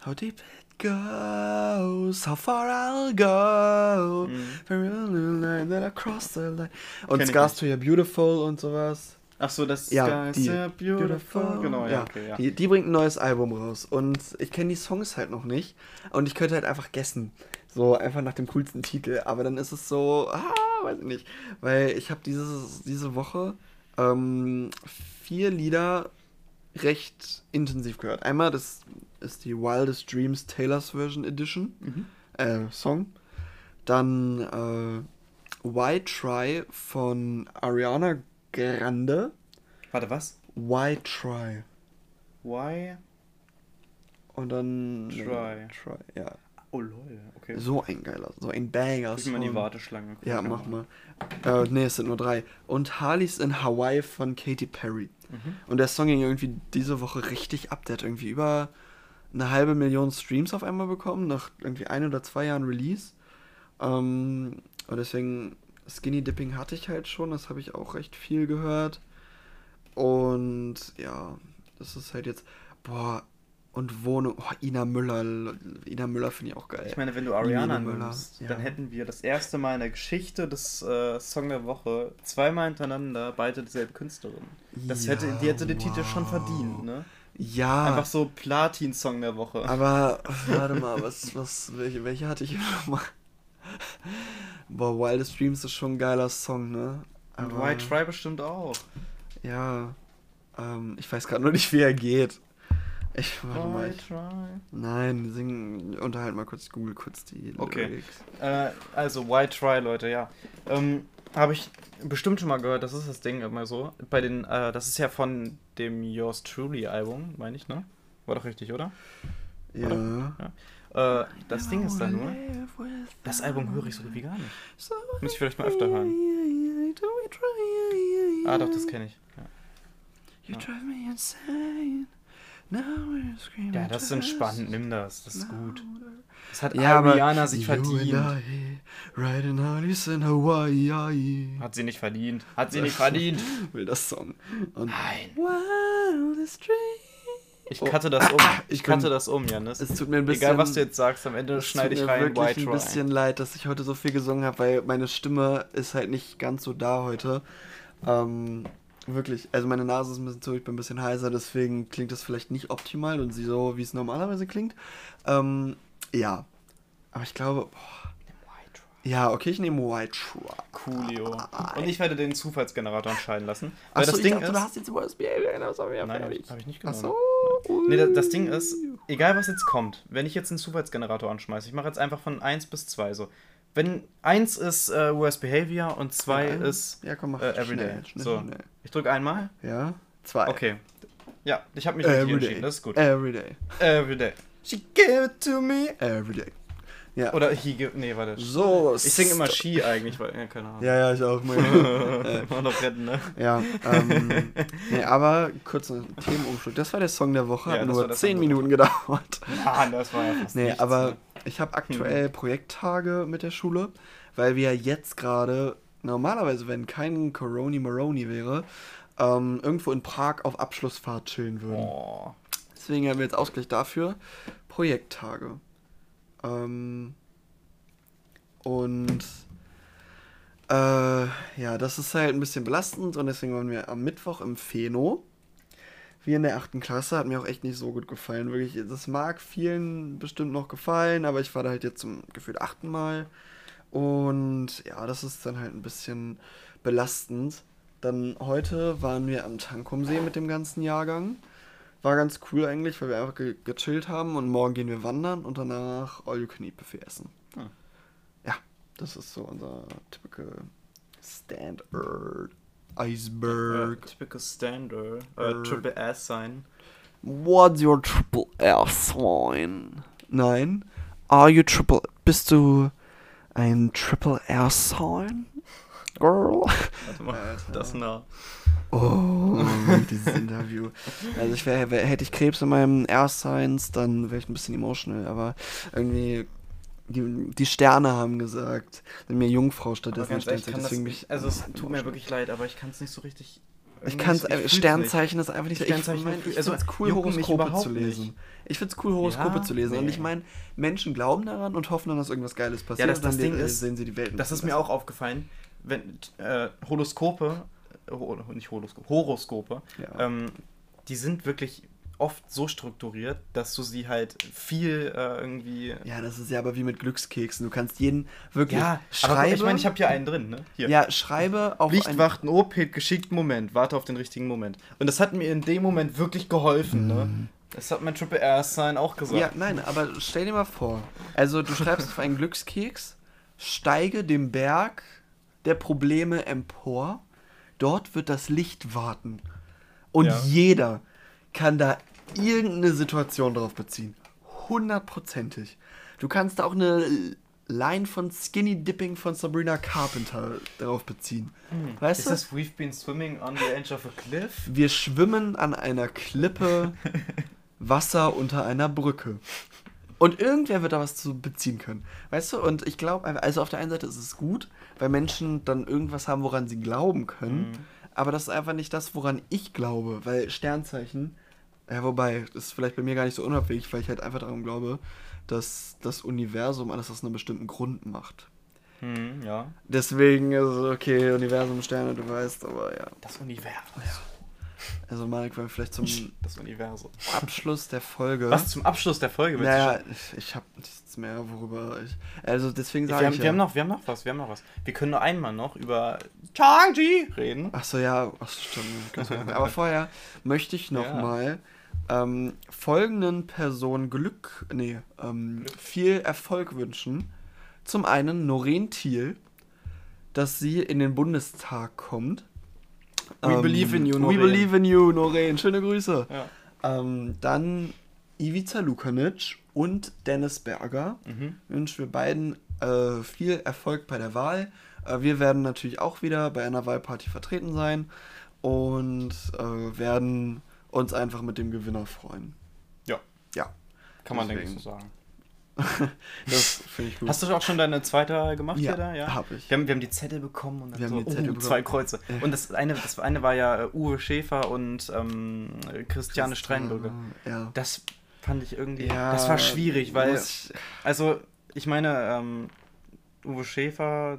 how deep it goes, how far I'll go. From the line that I cross the line. Und Scars to Your Beautiful und sowas. Ach so, das Ja, Sky die. so beautiful. Genau, ja, okay, ja. Die, die bringt ein neues Album raus. Und ich kenne die Songs halt noch nicht. Und ich könnte halt einfach guessen. So einfach nach dem coolsten Titel. Aber dann ist es so, ah, weiß ich nicht. Weil ich habe dieses, diese Woche ähm, vier Lieder recht intensiv gehört. Einmal, das ist die Wildest Dreams Taylor's Version Edition. Mhm. Äh, Song. Dann äh, Why Try von Ariana Grande. Warte, was? Why Try? Why? Und dann. Try. Try, ja. Oh lol, okay. So ein geiler, so ein Banger. Drück mal in die Song. Warteschlange. Guck Ja, mal. mach mal. Äh, nee, es sind nur drei. Und Harleys in Hawaii von Katy Perry. Mhm. Und der Song ging irgendwie diese Woche richtig ab. Der hat irgendwie über eine halbe Million Streams auf einmal bekommen, nach irgendwie ein oder zwei Jahren Release. Ähm, und deswegen, Skinny Dipping hatte ich halt schon, das habe ich auch recht viel gehört. Und ja, das ist halt jetzt, boah, und Wohnung, oh, Ina Müller, Ina Müller finde ich auch geil. Ich meine, wenn du Ariana nimmst, ja. dann hätten wir das erste Mal in der Geschichte des äh, Song der Woche zweimal hintereinander beide dieselbe Künstlerin. Das Ja, hätte, die hätte den Titel schon wow. verdient, ne? ja, Einfach so Platin-Song der Woche. Aber warte mal, was, was, welche, welche hatte ich hier nochmal? Boah, Wildest Dreams ist schon ein geiler Song, ne? Und Aber- White Try bestimmt auch. Ja. Ähm, ich weiß gerade nur nicht, wie er geht. Ich, warte mal. Ich, Try. nein, sing, unterhalt mal kurz, google kurz die Okay. Lyrics. Äh, also White Try, Leute, ja. Ähm, habe ich bestimmt schon mal gehört, das ist das Ding immer so. Bei den, äh, das ist ja von dem Yours Truly Album, meine ich, ne? War doch richtig, oder? Ja. Äh, das Ding ist da nur, das Album höre ich so gut wie gar nicht. Muss ich vielleicht mal öfter hören. Ah, doch, das kenne ich. Ja. You drive me insane. Now we're screaming ja, das ist entspannt, nimm das, das ist gut. Das hat Ja, Ariana sich verdient. Hat sie nicht verdient. Hat sie nicht verdient. Will das Song. Und Nein. Wildest Dream. Ich Oh. cutte das um. Ich cutte das um, Janis. Es tut mir ein bisschen. Egal, was du jetzt sagst, am Ende es schneide tut ich mir rein wirklich White ein Try. bisschen leid, dass ich heute so viel gesungen habe, weil meine Stimme ist halt nicht ganz so da heute. Ähm, wirklich. Also meine Nase ist ein bisschen zu, ich bin ein bisschen heiser, deswegen klingt das vielleicht nicht optimal und sie so, wie es normalerweise klingt. Ähm, ja. Aber ich glaube, boah, ja, okay, ich nehme White Truck. Coolio. Und ich werde den Zufallsgenerator entscheiden lassen. Weil Achso, das Ding dachte, ist. du hast jetzt Worst Behavior sorry, Nein, habe ich, hab ich nicht genommen. so. Nee, das, das Ding ist, egal was jetzt kommt, wenn ich jetzt einen Zufallsgenerator anschmeiße, ich mache jetzt einfach von 1 bis 2 so. Wenn 1 ist äh, Worst Behavior und 2 Ja, ist Ja, komm, mach äh, schnell, Everyday. schnell, so, schnell. ich drücke einmal. Ja, zwei. Okay. Ja, ich habe mich richtig entschieden, das ist gut. Everyday. Everyday. She gave it to me. Everyday. Ja. Oder he give, nee, warte. so. Ich singe immer She eigentlich, weil, ja, keine Ahnung. Ja, ja, ich auch. Mal. Immer noch retten, ne? ja, ähm, nee, aber kurzer Themenumschlag. Das war der Song der Woche, Ja, hat nur der 10 Song der Minuten gedauert. Mann, das war ja fast Nee, nichts, aber ne? ich habe aktuell Projekttage mit der Schule, weil wir jetzt gerade, normalerweise, wenn kein Coroni Moroni wäre, ähm, irgendwo in Prag auf Abschlussfahrt chillen würden. Oh. Deswegen haben wir jetzt Ausgleich dafür Projekttage. Ähm, und äh, ja, das ist halt ein bisschen belastend und deswegen waren wir am Mittwoch im Pheno. Wie in der achten Klasse, hat mir auch echt nicht so gut gefallen. Wirklich, das mag vielen bestimmt noch gefallen, aber ich war da halt jetzt zum gefühlt achten Mal. Und ja, das ist dann halt ein bisschen belastend. Dann heute waren wir am Tankumsee mit dem ganzen Jahrgang. War ganz cool eigentlich, weil wir einfach ge gechillt haben und morgen gehen wir wandern und danach All-You-Can-Eat-Buffet essen. Hm. Ja, das ist so unser typical Standard Iceberg. Äh, typical Standard. Berg. Triple S sein. What's your triple R sign? Nein. Are you triple... Bist du ein Triple R sign? Girl? Warte mal, Alter. das nah. Oh, dieses Interview. Also ich wär, wär, hätte ich Krebs in meinem R-Signs, dann wäre ich ein bisschen emotional, aber irgendwie die, die Sterne haben gesagt, wenn mir Jungfrau stattdessen das, deswegen mich also es tut mir wirklich leid, aber ich kann es nicht so richtig Ich kann es, fühl's Sternzeichen ist einfach nicht so. Sternzeichen ich mein, ich also, find's cool, Horoskope zu lesen. nicht. Ich find's cool, Horoskope Ja? zu lesen. Und Nee. ich meine, Menschen glauben daran und hoffen dann, dass irgendwas Geiles passiert. das- das dann Ding ist- sehen sie die Welt. Das ist mir auch aufgefallen, wenn äh, Horoskope, äh, Ho- nicht Horoskope, Horoskope, Ja. ähm, die sind wirklich oft so strukturiert, dass du sie halt viel äh, irgendwie. Ja, das ist ja aber wie mit Glückskeksen. Du kannst jeden wirklich aber schreiben. ich meine, ich habe hier einen drin, ne? Hier. ja, schreibe auf Licht ein- OP, geschickten Moment, warte auf den richtigen Moment. Und das hat mir in dem Moment wirklich geholfen, ne? Das hat mein Triple R-Sign auch gesagt. Mhm. Ja, nein, aber stell dir mal vor. Also, du schreibst auf einen Glückskeks, steige dem Berg der Probleme empor, dort wird das Licht warten. Und Ja. jeder kann da irgendeine Situation drauf beziehen. Hundertprozentig. Du kannst da auch eine Line von Skinny Dipping von Sabrina Carpenter darauf beziehen. Weißt Ist du? das We've been swimming on the edge of a cliff? Wir schwimmen an einer Klippe, Wasser unter einer Brücke. Und irgendwer wird da was zu beziehen können. Weißt du? Und ich glaube, also auf der einen Seite ist es gut, weil Menschen dann irgendwas haben, woran sie glauben können. Aber das ist einfach nicht das, woran ich glaube, weil Sternzeichen, ja, wobei, das ist vielleicht bei mir gar nicht so unabwegig, weil ich halt einfach daran glaube, dass das Universum alles aus einem bestimmten Grund macht. Hm, ja. Deswegen ist es okay, Universum, Sterne, du weißt, aber ja. Das Universum. Also Marek, wollen wir vielleicht zum. Abschluss der Folge. Was zum Abschluss der Folge Naja, ich, ich habe nichts mehr, worüber ich. Also deswegen sage ich. wir, ja. haben noch, wir haben noch was, wir haben noch was. Wir können nur einmal noch über Chang-Chi reden. Ach so, ja, ach, stimmt. genau. Aber vorher möchte ich noch Ja. mal ähm, folgenden Personen Glück, nee, ähm, viel Erfolg wünschen. Zum einen Noreen Thiel, dass sie in den Bundestag kommt. We believe in you, We Noreen. believe in you, Noreen. Schöne Grüße. Ja. Ähm, dann Ivica Lukanic und Dennis Berger. Mhm. Wünschen wir beiden äh, viel Erfolg bei der Wahl. Äh, wir werden natürlich auch wieder bei einer Wahlparty vertreten sein und äh, werden uns einfach mit dem Gewinner freuen. Ja. Ja, Kann man, denke ich, so sagen. das finde ich gut. Hast du auch schon deine zweite gemacht Ja, hier da? Ja, hab ich. Wir haben, wir haben die Zettel bekommen und dann Wir so, haben die Zettel oh, zwei Kreuze. Und das eine, das eine war ja äh, Uwe Schäfer und ähm, Christiane Steinbrügge. Ja. Das fand ich irgendwie. Ja, das war schwierig, weil. ich- Also, ich meine, ähm, Uwe Schäfer,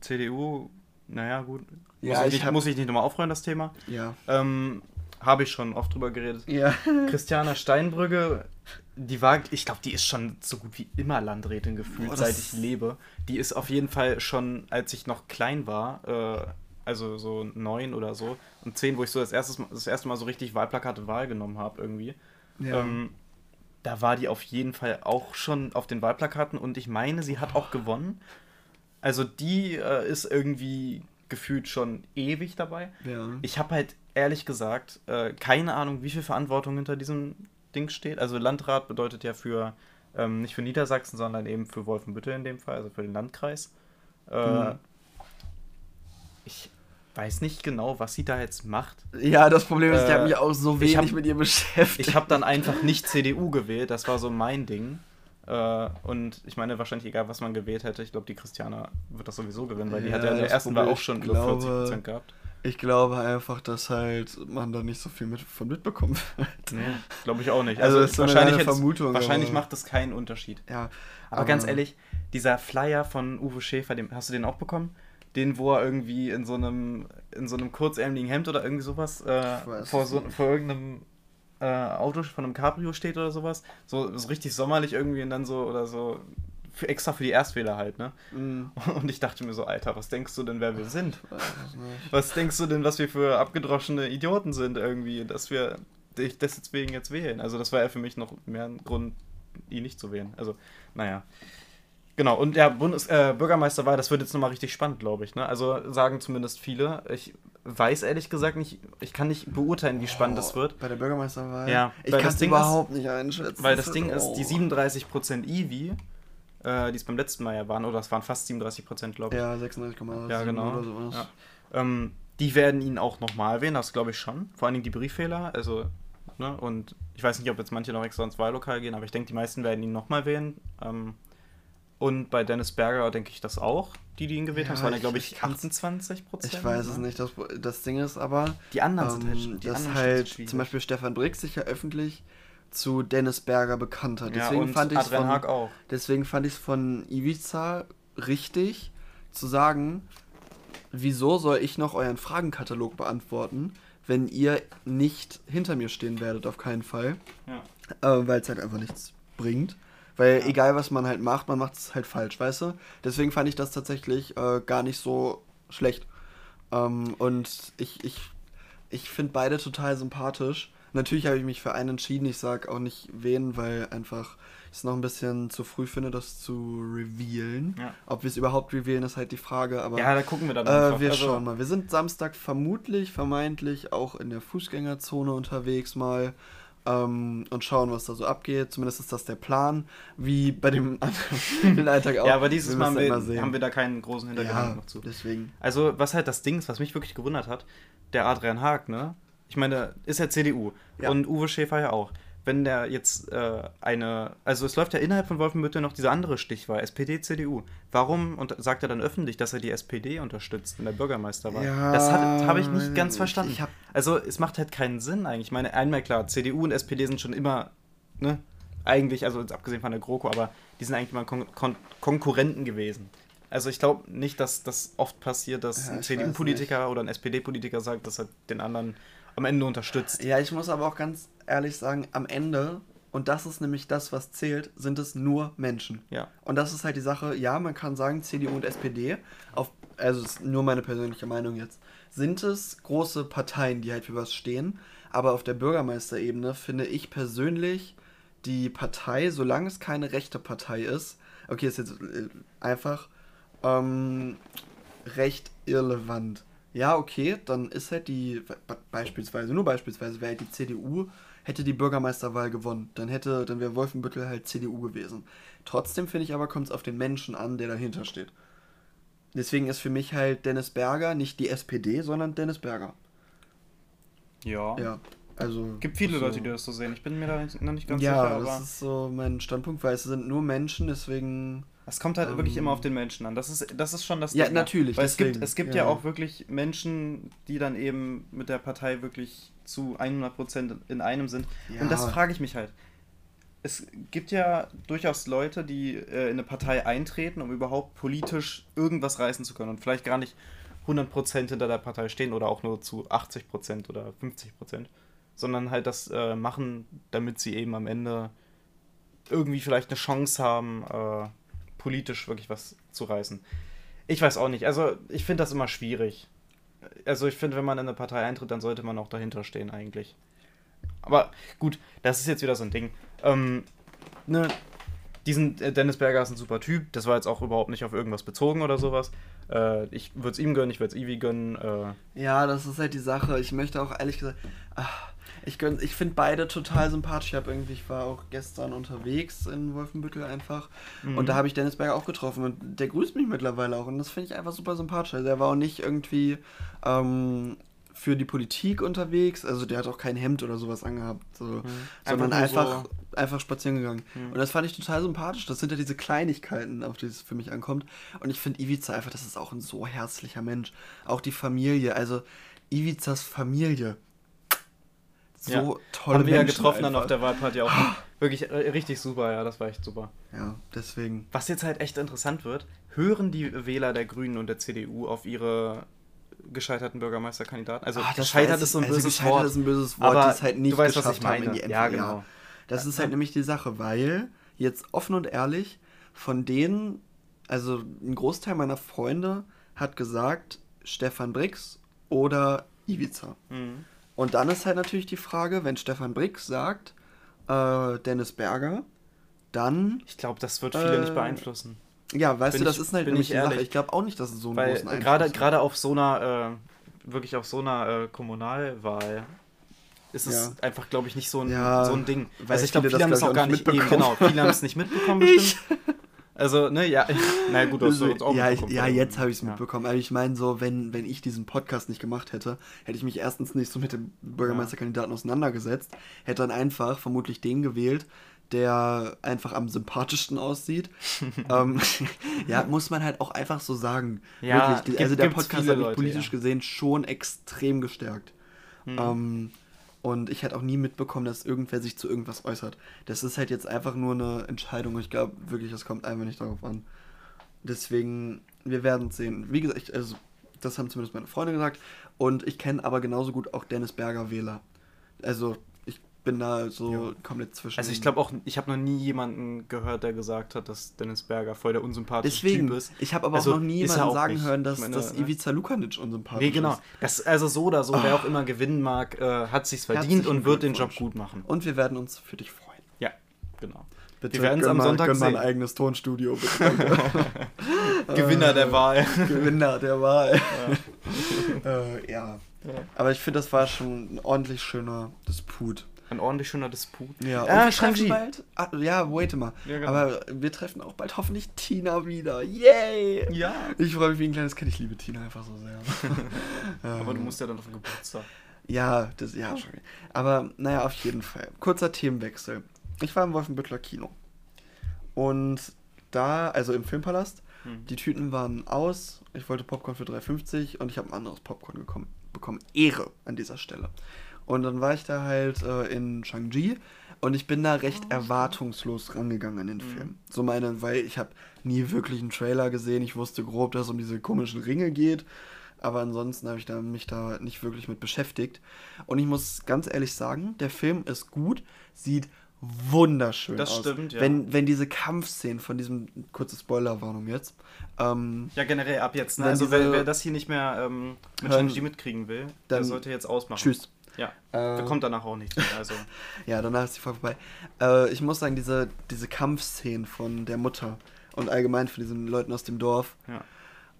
CDU, naja, gut. Ja, muss, ich ich nicht, hab- muss ich nicht nochmal aufräumen, das Thema. Ja. Ähm, Habe ich schon oft drüber geredet. Ja. Christiane Steinbrügge, die war, ich glaube, die ist schon so gut wie immer Landrätin gefühlt, Boah, seit ich lebe. Die ist auf jeden Fall schon, als ich noch klein war, äh, also so neun oder so, und zehn, wo ich so das erste Mal, das erste Mal so richtig Wahlplakate wahrgenommen habe irgendwie. Ja. Ähm, da war die auf jeden Fall auch schon auf den Wahlplakaten und ich meine, sie hat auch gewonnen. Also die äh, ist irgendwie gefühlt schon ewig dabei. ja. Ich habe halt ehrlich gesagt äh, keine Ahnung, wie viel Verantwortung hinter diesem Ding steht. Also Landrat bedeutet ja für, ähm, nicht für Niedersachsen, sondern eben für Wolfenbüttel in dem Fall, also für den Landkreis. Äh, Mhm. Ich weiß nicht genau, was sie da jetzt macht. ja, das Problem ist, ich Äh, habe mich auch so ich wenig hab- mit ihr beschäftigt. Ich habe dann einfach nicht CDU gewählt, das war so mein Ding. Äh, und ich meine, wahrscheinlich egal, was man gewählt hätte, ich glaube, die Christiana wird das sowieso gewinnen, weil die Ja, hat ja in der ersten Wahl auch schon ich über glaube- 40% gehabt. Ich glaube einfach, dass halt man da nicht so viel mit, von mitbekommen wird. Nee, glaube ich auch nicht. Also, Also, ist so eine wahrscheinlich, Vermutung, wahrscheinlich aber- macht das keinen Unterschied. Ja, Aber, ganz ehrlich, dieser Flyer von Uwe Schäfer, den, hast du den auch bekommen? Den, wo er irgendwie in so einem, in so einem kurzärmeligen Hemd oder irgendwie sowas äh, vor, so, vor irgendeinem äh, Auto von einem Cabrio steht oder sowas. So, so richtig sommerlich irgendwie und dann so oder so für, extra für die Erstwähler halt, ne? Mhm. Und ich dachte mir so, Alter, was denkst du denn, wer wir sind? Was denkst du denn, was wir für abgedroschene Idioten sind irgendwie, dass wir dich deswegen jetzt wählen? Also das war ja für mich noch mehr ein Grund, ihn nicht zu wählen. Also, naja. Genau, und ja, Bundes äh, Bürgermeisterwahl, das wird jetzt nochmal richtig spannend, glaube ich. Ne? Also sagen zumindest viele. Ich weiß ehrlich gesagt nicht, ich kann nicht beurteilen, wie spannend das Oh, wird. Bei der Bürgermeisterwahl? Ja, ich kann das es Ding überhaupt nicht einschätzen. Weil das Ding ist, Oh. die 37% Ivi, äh, die es beim letzten Mal ja waren, oder es waren fast 37%, glaube ich. Ja, 36,7 Ja, genau. oder sowas. Ja. Ähm, die werden ihn auch nochmal wählen, das glaube ich schon. Vor allen Dingen die Brieffehler. Also, ne, und ich weiß nicht, ob jetzt manche noch extra ins Wahllokal gehen, aber ich denke, die meisten werden ihn nochmal wählen. Ähm, Und bei Dennis Berger denke ich das auch, die, die ihn gewählt Ja, haben. Es waren ja, glaube ich ich, kann's- 28 Prozent. Ich weiß es nicht. Das, das Ding ist aber, Die anderen sind halt ähm, die dass anderen halt schwierig. zum Beispiel Stefan Briggs sich ja öffentlich zu Dennis Berger bekannt hat. ja, Deswegen und fand ich von, deswegen fand ich es von Ivica richtig zu sagen, wieso soll ich noch euren Fragenkatalog beantworten, wenn ihr nicht hinter mir stehen werdet, auf keinen Fall. Ja. Äh, weil es halt einfach nichts bringt. Weil Ja. egal was man halt macht, man macht es halt falsch, weißt du? Deswegen fand ich das tatsächlich äh, gar nicht so schlecht. Ähm, und ich, ich, ich finde beide total sympathisch. Natürlich habe ich mich für einen entschieden. Ich sage auch nicht wen, weil einfach ich es noch ein bisschen zu früh finde, das zu revealen. Ja. Ob wir es überhaupt revealen, ist halt die Frage. Aber ja, da gucken wir dann äh, wir Also, schauen mal. Wir sind Samstag vermutlich, vermeintlich auch in der Fußgängerzone unterwegs mal ähm, und schauen, was da so abgeht. Zumindest ist das der Plan, wie bei dem anderen Alltag auch. Ja, aber dieses Mal haben wir, haben wir da keinen großen Hintergedanken ja, noch zu. deswegen. Also, was halt das Ding ist, was mich wirklich gewundert hat, der Adrian Haag, ne? Ich meine, ist ja CDU Ja. und Uwe Schäfer ja auch. Wenn der jetzt äh, eine, also es läuft ja innerhalb von Wolfenbüttel noch diese andere Stichwahl, SPD, CDU. Warum und sagt er dann öffentlich, dass er die SPD unterstützt in der Bürgermeisterwahl? Ja, das habe ich nicht ganz verstanden. hab- also es macht halt keinen Sinn eigentlich. Ich meine, einmal klar, CDU und SPD sind schon immer, ne, eigentlich, also jetzt abgesehen von der GroKo, aber die sind eigentlich immer Kon Kon Konkurrenten gewesen. Also ich glaube nicht, dass das oft passiert, dass Ja, ein CDU-Politiker oder ein SPD-Politiker sagt, dass er den anderen am Ende unterstützt. Ja, ich muss aber auch ganz ehrlich sagen, am Ende, und das ist nämlich das, was zählt, sind es nur Menschen. Ja. Und das ist halt die Sache, ja, man kann sagen, CDU und SPD, auf, also es ist nur meine persönliche Meinung jetzt, sind es große Parteien, die halt für was stehen. Aber auf der Bürgermeisterebene finde ich persönlich die Partei, solange es keine rechte Partei ist, okay, ist jetzt äh, einfach ähm, recht irrelevant. Ja, okay, dann ist halt die, be- beispielsweise, nur beispielsweise, wäre halt die CDU, hätte die Bürgermeisterwahl gewonnen. Dann hätte, dann wäre Wolfenbüttel halt CDU gewesen. Trotzdem finde ich aber, kommt es auf den Menschen an, der dahinter steht. Deswegen ist für mich halt Dennis Berger nicht die SPD, sondern Dennis Berger. Ja. Ja, also. Gibt viele so. Leute, die das so sehen. Ich bin mir da noch nicht ganz ja, sicher, aber das ist so mein Standpunkt, weil es sind nur Menschen, deswegen. Es kommt halt wirklich ähm, immer auf den Menschen an. Das ist, das ist schon das Ja, Ding, natürlich, Weil es gibt, es gibt ja. ja. auch wirklich Menschen, die dann eben mit der Partei wirklich zu 100% in einem sind. Ja. Und das frage ich mich halt. Es gibt ja durchaus Leute, die äh, in eine Partei eintreten, um überhaupt politisch irgendwas reißen zu können und vielleicht gar nicht 100% hinter der Partei stehen oder auch nur zu 80% oder 50%, sondern halt das äh, machen, damit sie eben am Ende irgendwie vielleicht eine Chance haben, äh, politisch wirklich was zu reißen. Ich weiß auch nicht. Also ich finde das immer schwierig. Also ich finde, wenn man in eine Partei eintritt, dann sollte man auch dahinter stehen eigentlich. Aber gut, das ist jetzt wieder so ein Ding. Ähm, ne, diesen äh, Dennis Berger ist ein super Typ. Das war jetzt auch überhaupt nicht auf irgendwas bezogen oder sowas. Äh, ich würde es ihm gönnen, ich würde es Ivi gönnen. Äh, Ja, das ist halt die Sache. Ich möchte auch ehrlich gesagt. ach, ich ich finde beide total sympathisch. Ich, hab irgendwie, ich war auch gestern unterwegs in Wolfenbüttel einfach. Mhm. Und da habe ich Dennis Berger auch getroffen. Und der grüßt mich mittlerweile auch. Und das finde ich einfach super sympathisch. Also er war auch nicht irgendwie ähm, für die Politik unterwegs. Also der hat auch kein Hemd oder sowas angehabt. So. Sondern nur einfach, so- einfach spazieren gegangen. Mhm. Und das fand ich total sympathisch. Das sind ja diese Kleinigkeiten, auf die es für mich ankommt. Und ich finde Ivica einfach, das ist auch ein so herzlicher Mensch. Auch die Familie, also Ivicas Familie. So Ja. tolle haben wir ja getroffen dann einfach. auf der Wahlparty auch. Wirklich äh, richtig super, ja, das war echt super. Ja, deswegen. Was jetzt halt echt interessant wird, hören die Wähler der Grünen und der CDU auf ihre gescheiterten Bürgermeisterkandidaten? Also Ah, das gescheitert ist so ein. Also böses gescheitert Wort. ist ein böses Wort, aber die es halt nicht du weißt, was geschafft ich meine. haben in die ja, genau. Das ist Ja. halt nämlich die Sache, weil jetzt offen und ehrlich, von denen, also ein Großteil meiner Freunde hat gesagt, Stefan Brix oder Ivica. Mhm. Und dann ist halt natürlich die Frage, wenn Stefan Brix sagt, äh, Dennis Berger, dann, Ich glaube, das wird viele Äh, nicht beeinflussen. ja, weißt Bin du, das ich- ist halt nämlich ich Sache. Ich glaube auch nicht, dass es so einen Weil großen Einfluss gerade hat. gerade auf so einer, äh, wirklich auf so einer äh, Kommunalwahl ist es Ja. einfach, glaube ich, nicht so ein, Ja, so ein Ding. weil Also ich glaube, viele viele haben das, das auch gar ich, nicht nicht eben, genau, mitbekommen. viele haben es nicht mitbekommen bestimmt. Also, ne, ja, naja gut, du hast es auch ja, ich, ja, jetzt habe ich es Ja. mitbekommen. Aber ich meine so, wenn, wenn ich diesen Podcast nicht gemacht hätte, hätte ich mich erstens nicht so mit dem Bürgermeisterkandidaten auseinandergesetzt, hätte dann einfach vermutlich den gewählt, der einfach am sympathischsten aussieht. ähm, ja, muss man halt auch einfach so sagen. Ja, Wirklich. gibt- Also der gibt's Podcast hat mich Leute, politisch ja. gesehen schon extrem gestärkt. Hm. Ähm, und ich hätte auch nie mitbekommen, dass irgendwer sich zu irgendwas äußert. Das ist halt jetzt einfach nur eine Entscheidung. Ich glaube wirklich, es kommt einfach nicht darauf an. Deswegen, wir werden es sehen. Wie gesagt, ich, also, das haben zumindest meine Freunde gesagt. Und ich kenne aber genauso gut auch Dennis Berger Wähler. Also, bin da so Ja. komplett zwischen. Also ich glaube auch, ich habe noch nie jemanden gehört, der gesagt hat, dass Dennis Berger voll der unsympathische Deswegen, Typ ist. ich habe aber Also, auch noch nie ist jemanden sagen nicht. hören, dass, meine, dass ne? Ivica Lukanic unsympathisch Nee, genau. ist. Das, also so oder so, wer auch immer gewinnen mag, äh, hat sich's verdient Herzlichen und wird den Job gut machen. Und wir werden uns für dich freuen. Ja, genau. Bitte Wir werden's gönn am mal- Sonntag gönn mal sehen. ein eigenes Tonstudio. Gewinner der Wahl. Gewinner der Wahl. äh, ja. Aber ich finde, das war schon ein ordentlich schöner Disput. Ein ordentlich schöner Disput. Ja, Ah, Shang-Chi. bald. Ah, ja, wait mal. Ja, genau. Aber wir treffen auch bald hoffentlich Tina wieder. Yay! Ja. Ich freue mich wie ein kleines Kind. Ich liebe Tina einfach so sehr. Aber du Ähm, musst ja dann auf den Geburtstag. Ja, das, ja, schon. Aber naja, auf jeden Fall. Kurzer Themenwechsel. Ich war im Wolfenbüttler Kino. Und da, also im Filmpalast, Hm. die Tüten waren aus. Ich wollte Popcorn für 3,50 und ich habe ein anderes Popcorn gekommen, bekommen. Ehre an dieser Stelle. Und dann war ich da halt äh, in Shang-Chi und ich bin da recht erwartungslos rangegangen an den Film. So meine, weil ich habe nie wirklich einen Trailer gesehen. Ich wusste grob, dass es um diese komischen Ringe geht. Aber ansonsten habe ich da, mich da nicht wirklich mit beschäftigt. Und ich muss ganz ehrlich sagen, der Film ist gut, sieht wunderschön Das aus. stimmt, ja. Wenn, wenn diese Kampfszenen von diesem, kurze Spoilerwarnung jetzt, ähm, Ja, generell ab jetzt. Ne? Also diese- wer, wer das hier nicht mehr ähm, mit Shang-Chi mitkriegen will, der sollte jetzt ausmachen. tschüss. Ja, Äh, da kommt danach auch nichts mehr. Also, Ja, danach ist die Folge vorbei. Äh, ich muss sagen, diese, diese Kampfszenen von der Mutter und allgemein von diesen Leuten aus dem Dorf, ja.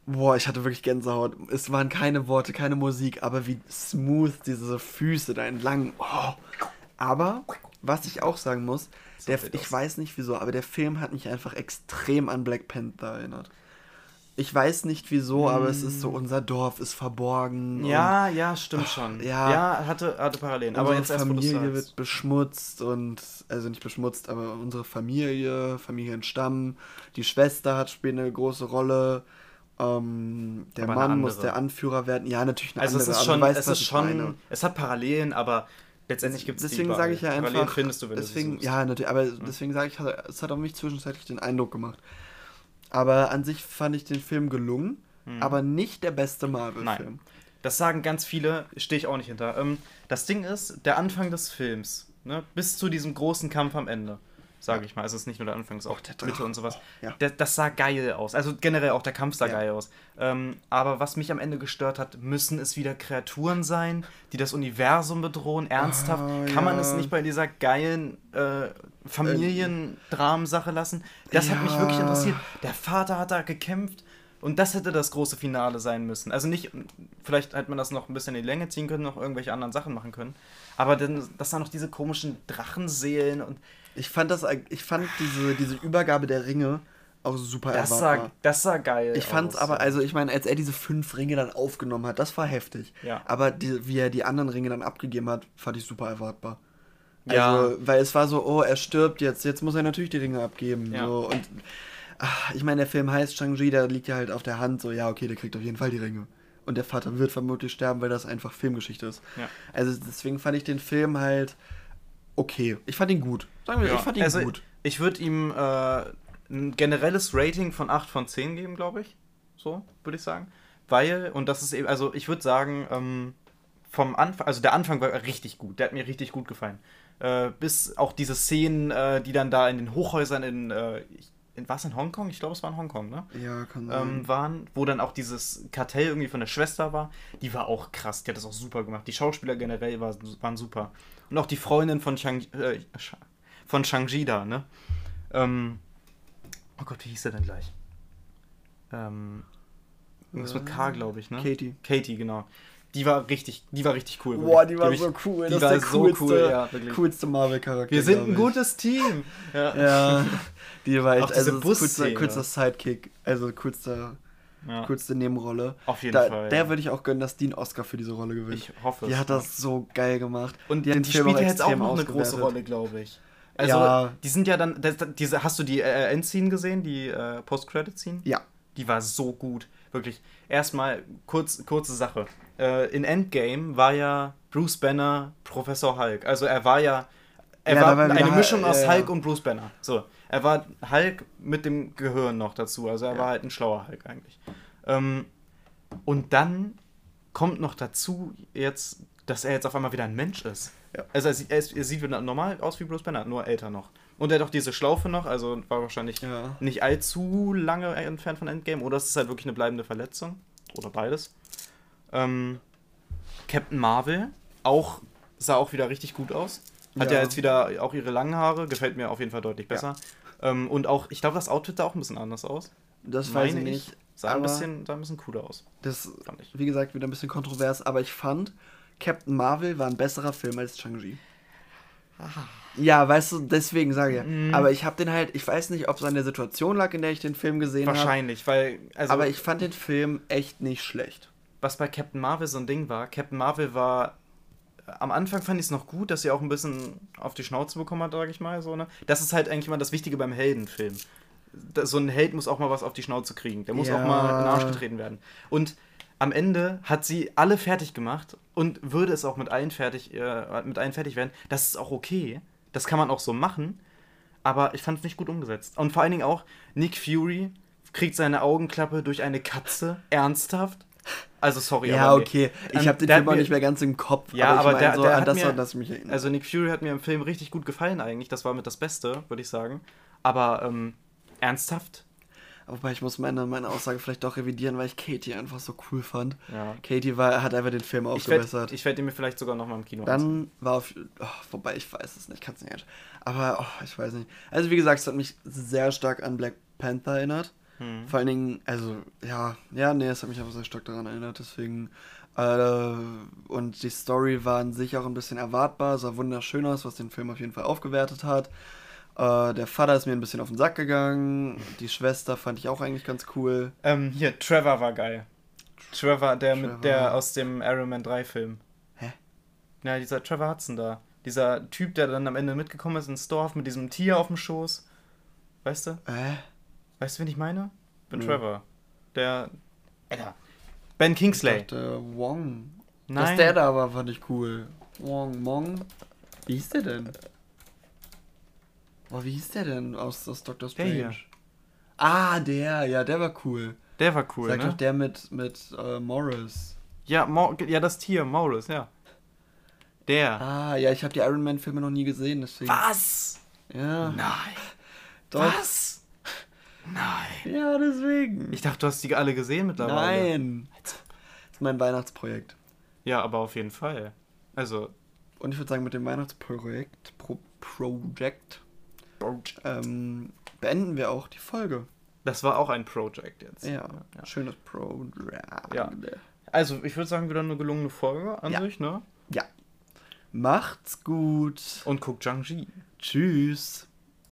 boah, ich hatte wirklich Gänsehaut. Es waren keine Worte, keine Musik, aber wie smooth diese Füße da entlang. Oh. Aber, was ich auch sagen muss, der, ich weiß nicht wieso, aber der Film hat mich einfach extrem an Black Panther erinnert. Ich weiß nicht wieso, aber es ist so, unser Dorf ist verborgen. und- Ja, ja, stimmt schon. ja. ja hatte, hatte Parallelen. Aber unsere Familie wird beschmutzt und also nicht beschmutzt, aber unsere Familie, Familienstamm, die Schwester hat spielt eine große Rolle. Ähm, der Aber Mann muss der Anführer werden. Ja, natürlich eine Also es andere. ist aber schon, du weißt, es ist schon, es hat Parallelen, aber letztendlich gibt es Deswegen sage ich ja Parallelen einfach. findest du, wenn deswegen, du sie suchst. ja, natürlich. Aber deswegen sage ich, es hat auf mich zwischenzeitlich den Eindruck gemacht. Aber an sich fand ich den Film gelungen, aber nicht der beste Marvel-Film. Hm. Nein. Das sagen ganz viele, stehe ich auch nicht hinter. Ähm, das Ding ist, der Anfang des Films, ne, bis zu diesem großen Kampf am Ende, sage ich mal, also es ist nicht nur der Anfang, es ist auch der Mitte Drache. und sowas. Ja. Der, das sah geil aus. Also generell auch der Kampf sah Ja. geil aus. Ähm, aber was mich am Ende gestört hat, müssen es wieder Kreaturen sein, die das Universum bedrohen? Ernsthaft? Ah, Kann man ja. es nicht bei dieser geilen äh, Familiendramen-Sache lassen? Das hat mich wirklich Ja. interessiert. Der Vater hat da gekämpft. Und das hätte das große Finale sein müssen. Also nicht, vielleicht hätte man das noch ein bisschen in die Länge ziehen können, noch irgendwelche anderen Sachen machen können. Aber dann, dass da noch diese komischen Drachenseelen und Ich fand das, ich fand diese, diese Übergabe der Ringe auch super das erwartbar. sah, das sah geil Ich fand's aus. aber, also ich meine, als er diese fünf Ringe dann aufgenommen hat, das war heftig. Ja. Aber die, wie er die anderen Ringe dann abgegeben hat, fand ich super erwartbar. Ja. Also, weil es war so, oh, er stirbt jetzt, jetzt muss er natürlich die Ringe abgeben. Ja. So, und ach, ich meine, der Film heißt Shang-Chi, da liegt ja halt auf der Hand, so, ja, okay, der kriegt auf jeden Fall die Ringe. Und der Vater wird vermutlich sterben, weil das einfach Filmgeschichte ist. Ja. Also deswegen fand ich den Film halt okay. Ich fand ihn gut. Sagen wir, Ja. ich fand ihn also, gut. Ich würde ihm äh, ein generelles Rating von 8 von 10 geben, glaube ich. So, würde ich sagen. Weil, und das ist eben, also ich würde sagen, ähm, vom Anfang, also der Anfang war richtig gut. Der hat mir richtig gut gefallen. Äh, bis auch diese Szenen, äh, die dann da in den Hochhäusern in, äh, in was in Hongkong? Ich glaube, es war in Hongkong, ne? Ja, kann sein. ähm, waren, wo dann auch dieses Kartell irgendwie von der Schwester war, die war auch krass, die hat das auch super gemacht. Die Schauspieler generell war, waren super. Und auch die Freundin von Shang, äh, von Shang-Chi da, ne? Ähm, oh Gott, wie hieß der denn gleich? Ähm, irgendwas mit K, glaube ich, ne? Katie. Katie, genau. Die war richtig, die war richtig cool. Boah, die war hab so cool. Die das war ist der so coolste, cool, ja, coolste Marvel-Charakter. Wir sind ein gutes Team. Ja. Ja, die war echt, also Busszene. coolster Sidekick, also coolster, Ja. coolste Nebenrolle. Auf jeden da, Fall. Der würde ich auch gönnen, dass die einen Oscar für diese Rolle gewinnt. Ich hoffe die es. hat das so geil gemacht. Und die die, spielt ja jetzt auch noch eine große. Rolle, glaube ich. Also, Ja. die sind ja dann. Das- diese, hast du die äh, Endscene gesehen, die äh, Post-Credit-Scene? Ja. Die war so gut. Wirklich. Erstmal, kurz, kurze Sache. Äh, in Endgame war ja Bruce Banner Professor Hulk. Also, er war ja. Er Ja, war war eine Mischung aus ja. Hulk und Bruce Banner. So. Er war Hulk mit dem Gehirn noch dazu. Also, er Ja. war halt ein schlauer Hulk eigentlich. Ähm, und dann kommt noch dazu jetzt, dass er jetzt auf einmal wieder ein Mensch ist. Also er sieht, er, er sieht wieder normal aus wie Bruce Banner, nur älter noch. Und er hat auch diese Schlaufe noch, also war wahrscheinlich Ja. nicht allzu lange entfernt von Endgame. Oder es ist halt wirklich eine bleibende Verletzung. Oder beides. Ähm, Captain Marvel auch, sah auch wieder richtig gut aus. Hat ja. Ja. jetzt wieder auch ihre langen Haare, gefällt mir auf jeden Fall deutlich besser. Ähm, und auch, ich glaube, das Outfit sah auch ein bisschen anders aus. Das weiß ich Meine nicht. Sah ein, bisschen, sah ein bisschen cooler aus, Das, wie gesagt, wieder ein bisschen kontrovers, aber ich fand, Captain Marvel war ein besserer Film als Shang-Chi. Ja, weißt du, deswegen sage ich. Mhm. Aber ich habe den halt, ich weiß nicht, ob es an der Situation lag, in der ich den Film gesehen habe. Wahrscheinlich, weil, also, aber ich fand den Film echt nicht schlecht. Was bei Captain Marvel so ein Ding war, Captain Marvel war, am Anfang fand ich es noch gut, dass sie auch ein bisschen auf die Schnauze bekommen hat, sage ich mal, so, ne? Das ist halt eigentlich immer das Wichtige beim Heldenfilm. Da- So ein Held muss auch mal was auf die Schnauze kriegen. Der muss Ja. auch mal in den Arsch getreten werden. Und am Ende hat sie alle fertig gemacht und würde es auch mit allen fertig, äh, mit allen fertig werden. Das ist auch okay. Das kann man auch so machen. Aber ich fand es nicht gut umgesetzt. Und vor allen Dingen auch, Nick Fury kriegt seine Augenklappe durch eine Katze. Ernsthaft? Also, sorry, Ja, aber nee. okay. Ich Ähm, habe den Film auch nicht mehr ganz im Kopf. Ja, ich aber mein der- so, der hat das, mir- das mich erinnert. Also Nick Fury hat mir im Film richtig gut gefallen eigentlich. Das war mit das Beste, würde ich sagen. Aber ähm, ernsthaft? Wobei ich muss meine, meine Aussage vielleicht doch revidieren, weil ich Katie einfach so cool fand. Ja. Katie war, hat einfach den Film Ich werde aufgebessert. ich werd ihn mir vielleicht sogar noch mal im Kino ansehen. Dann war auf. Oh, wobei ich weiß es nicht, kann es nicht. Aber oh, ich weiß nicht. Also, wie gesagt, es hat mich sehr stark an Black Panther erinnert. Hm. Vor allen Dingen, also, ja, ja, nee, es hat mich einfach sehr stark daran erinnert. Deswegen. Äh, und die Story war an sich auch ein bisschen erwartbar, sah wunderschön aus, was den Film auf jeden Fall aufgewertet hat. Äh, der Vater ist mir ein bisschen auf den Sack gegangen. Die Schwester fand ich auch eigentlich ganz cool. Ähm, hier, Trevor war geil. Trevor, der Trevor. mit der aus dem Iron Man 3 Film. Hä? Ja, dieser Trevor Hudson da. Dieser Typ, der dann am Ende mitgekommen ist ins Dorf mit diesem Tier auf dem Schoß. Weißt du? Äh? Weißt du, wen ich meine? Bin Nö. Trevor. Der. Alter. Ben Kingsley. Ich dachte, Wong. Nein. Dass der da war, fand ich cool. Wong Mong. Wie hieß der denn? Oh, wie hieß der denn aus, aus Doctor Der hier. Strange? Ah, der, ja, der war cool. Der war cool, Sag ne? doch der mit, mit äh, Morris. Ja, Mo ja, das Tier, Maulus, ja. Der. Ah, ja, ich habe die Iron Man Filme noch nie gesehen, deswegen. Was? Ja, Nein. doch. Was? Nein. Ja, deswegen. Ich dachte, du hast die alle gesehen mittlerweile. Nein. Das ist mein Weihnachtsprojekt. Ja, aber auf jeden Fall. Also, Und ich würde sagen, mit dem Weihnachtsprojekt, Pro Project, ähm, beenden wir auch die Folge. das war auch ein Project jetzt. Ja, ja. schönes Project. Ja. Also, ich würde sagen, wieder eine gelungene Folge an Ja. sich, ne? Ja. Macht's gut. Und guck Zhang-Ji. Tschüss.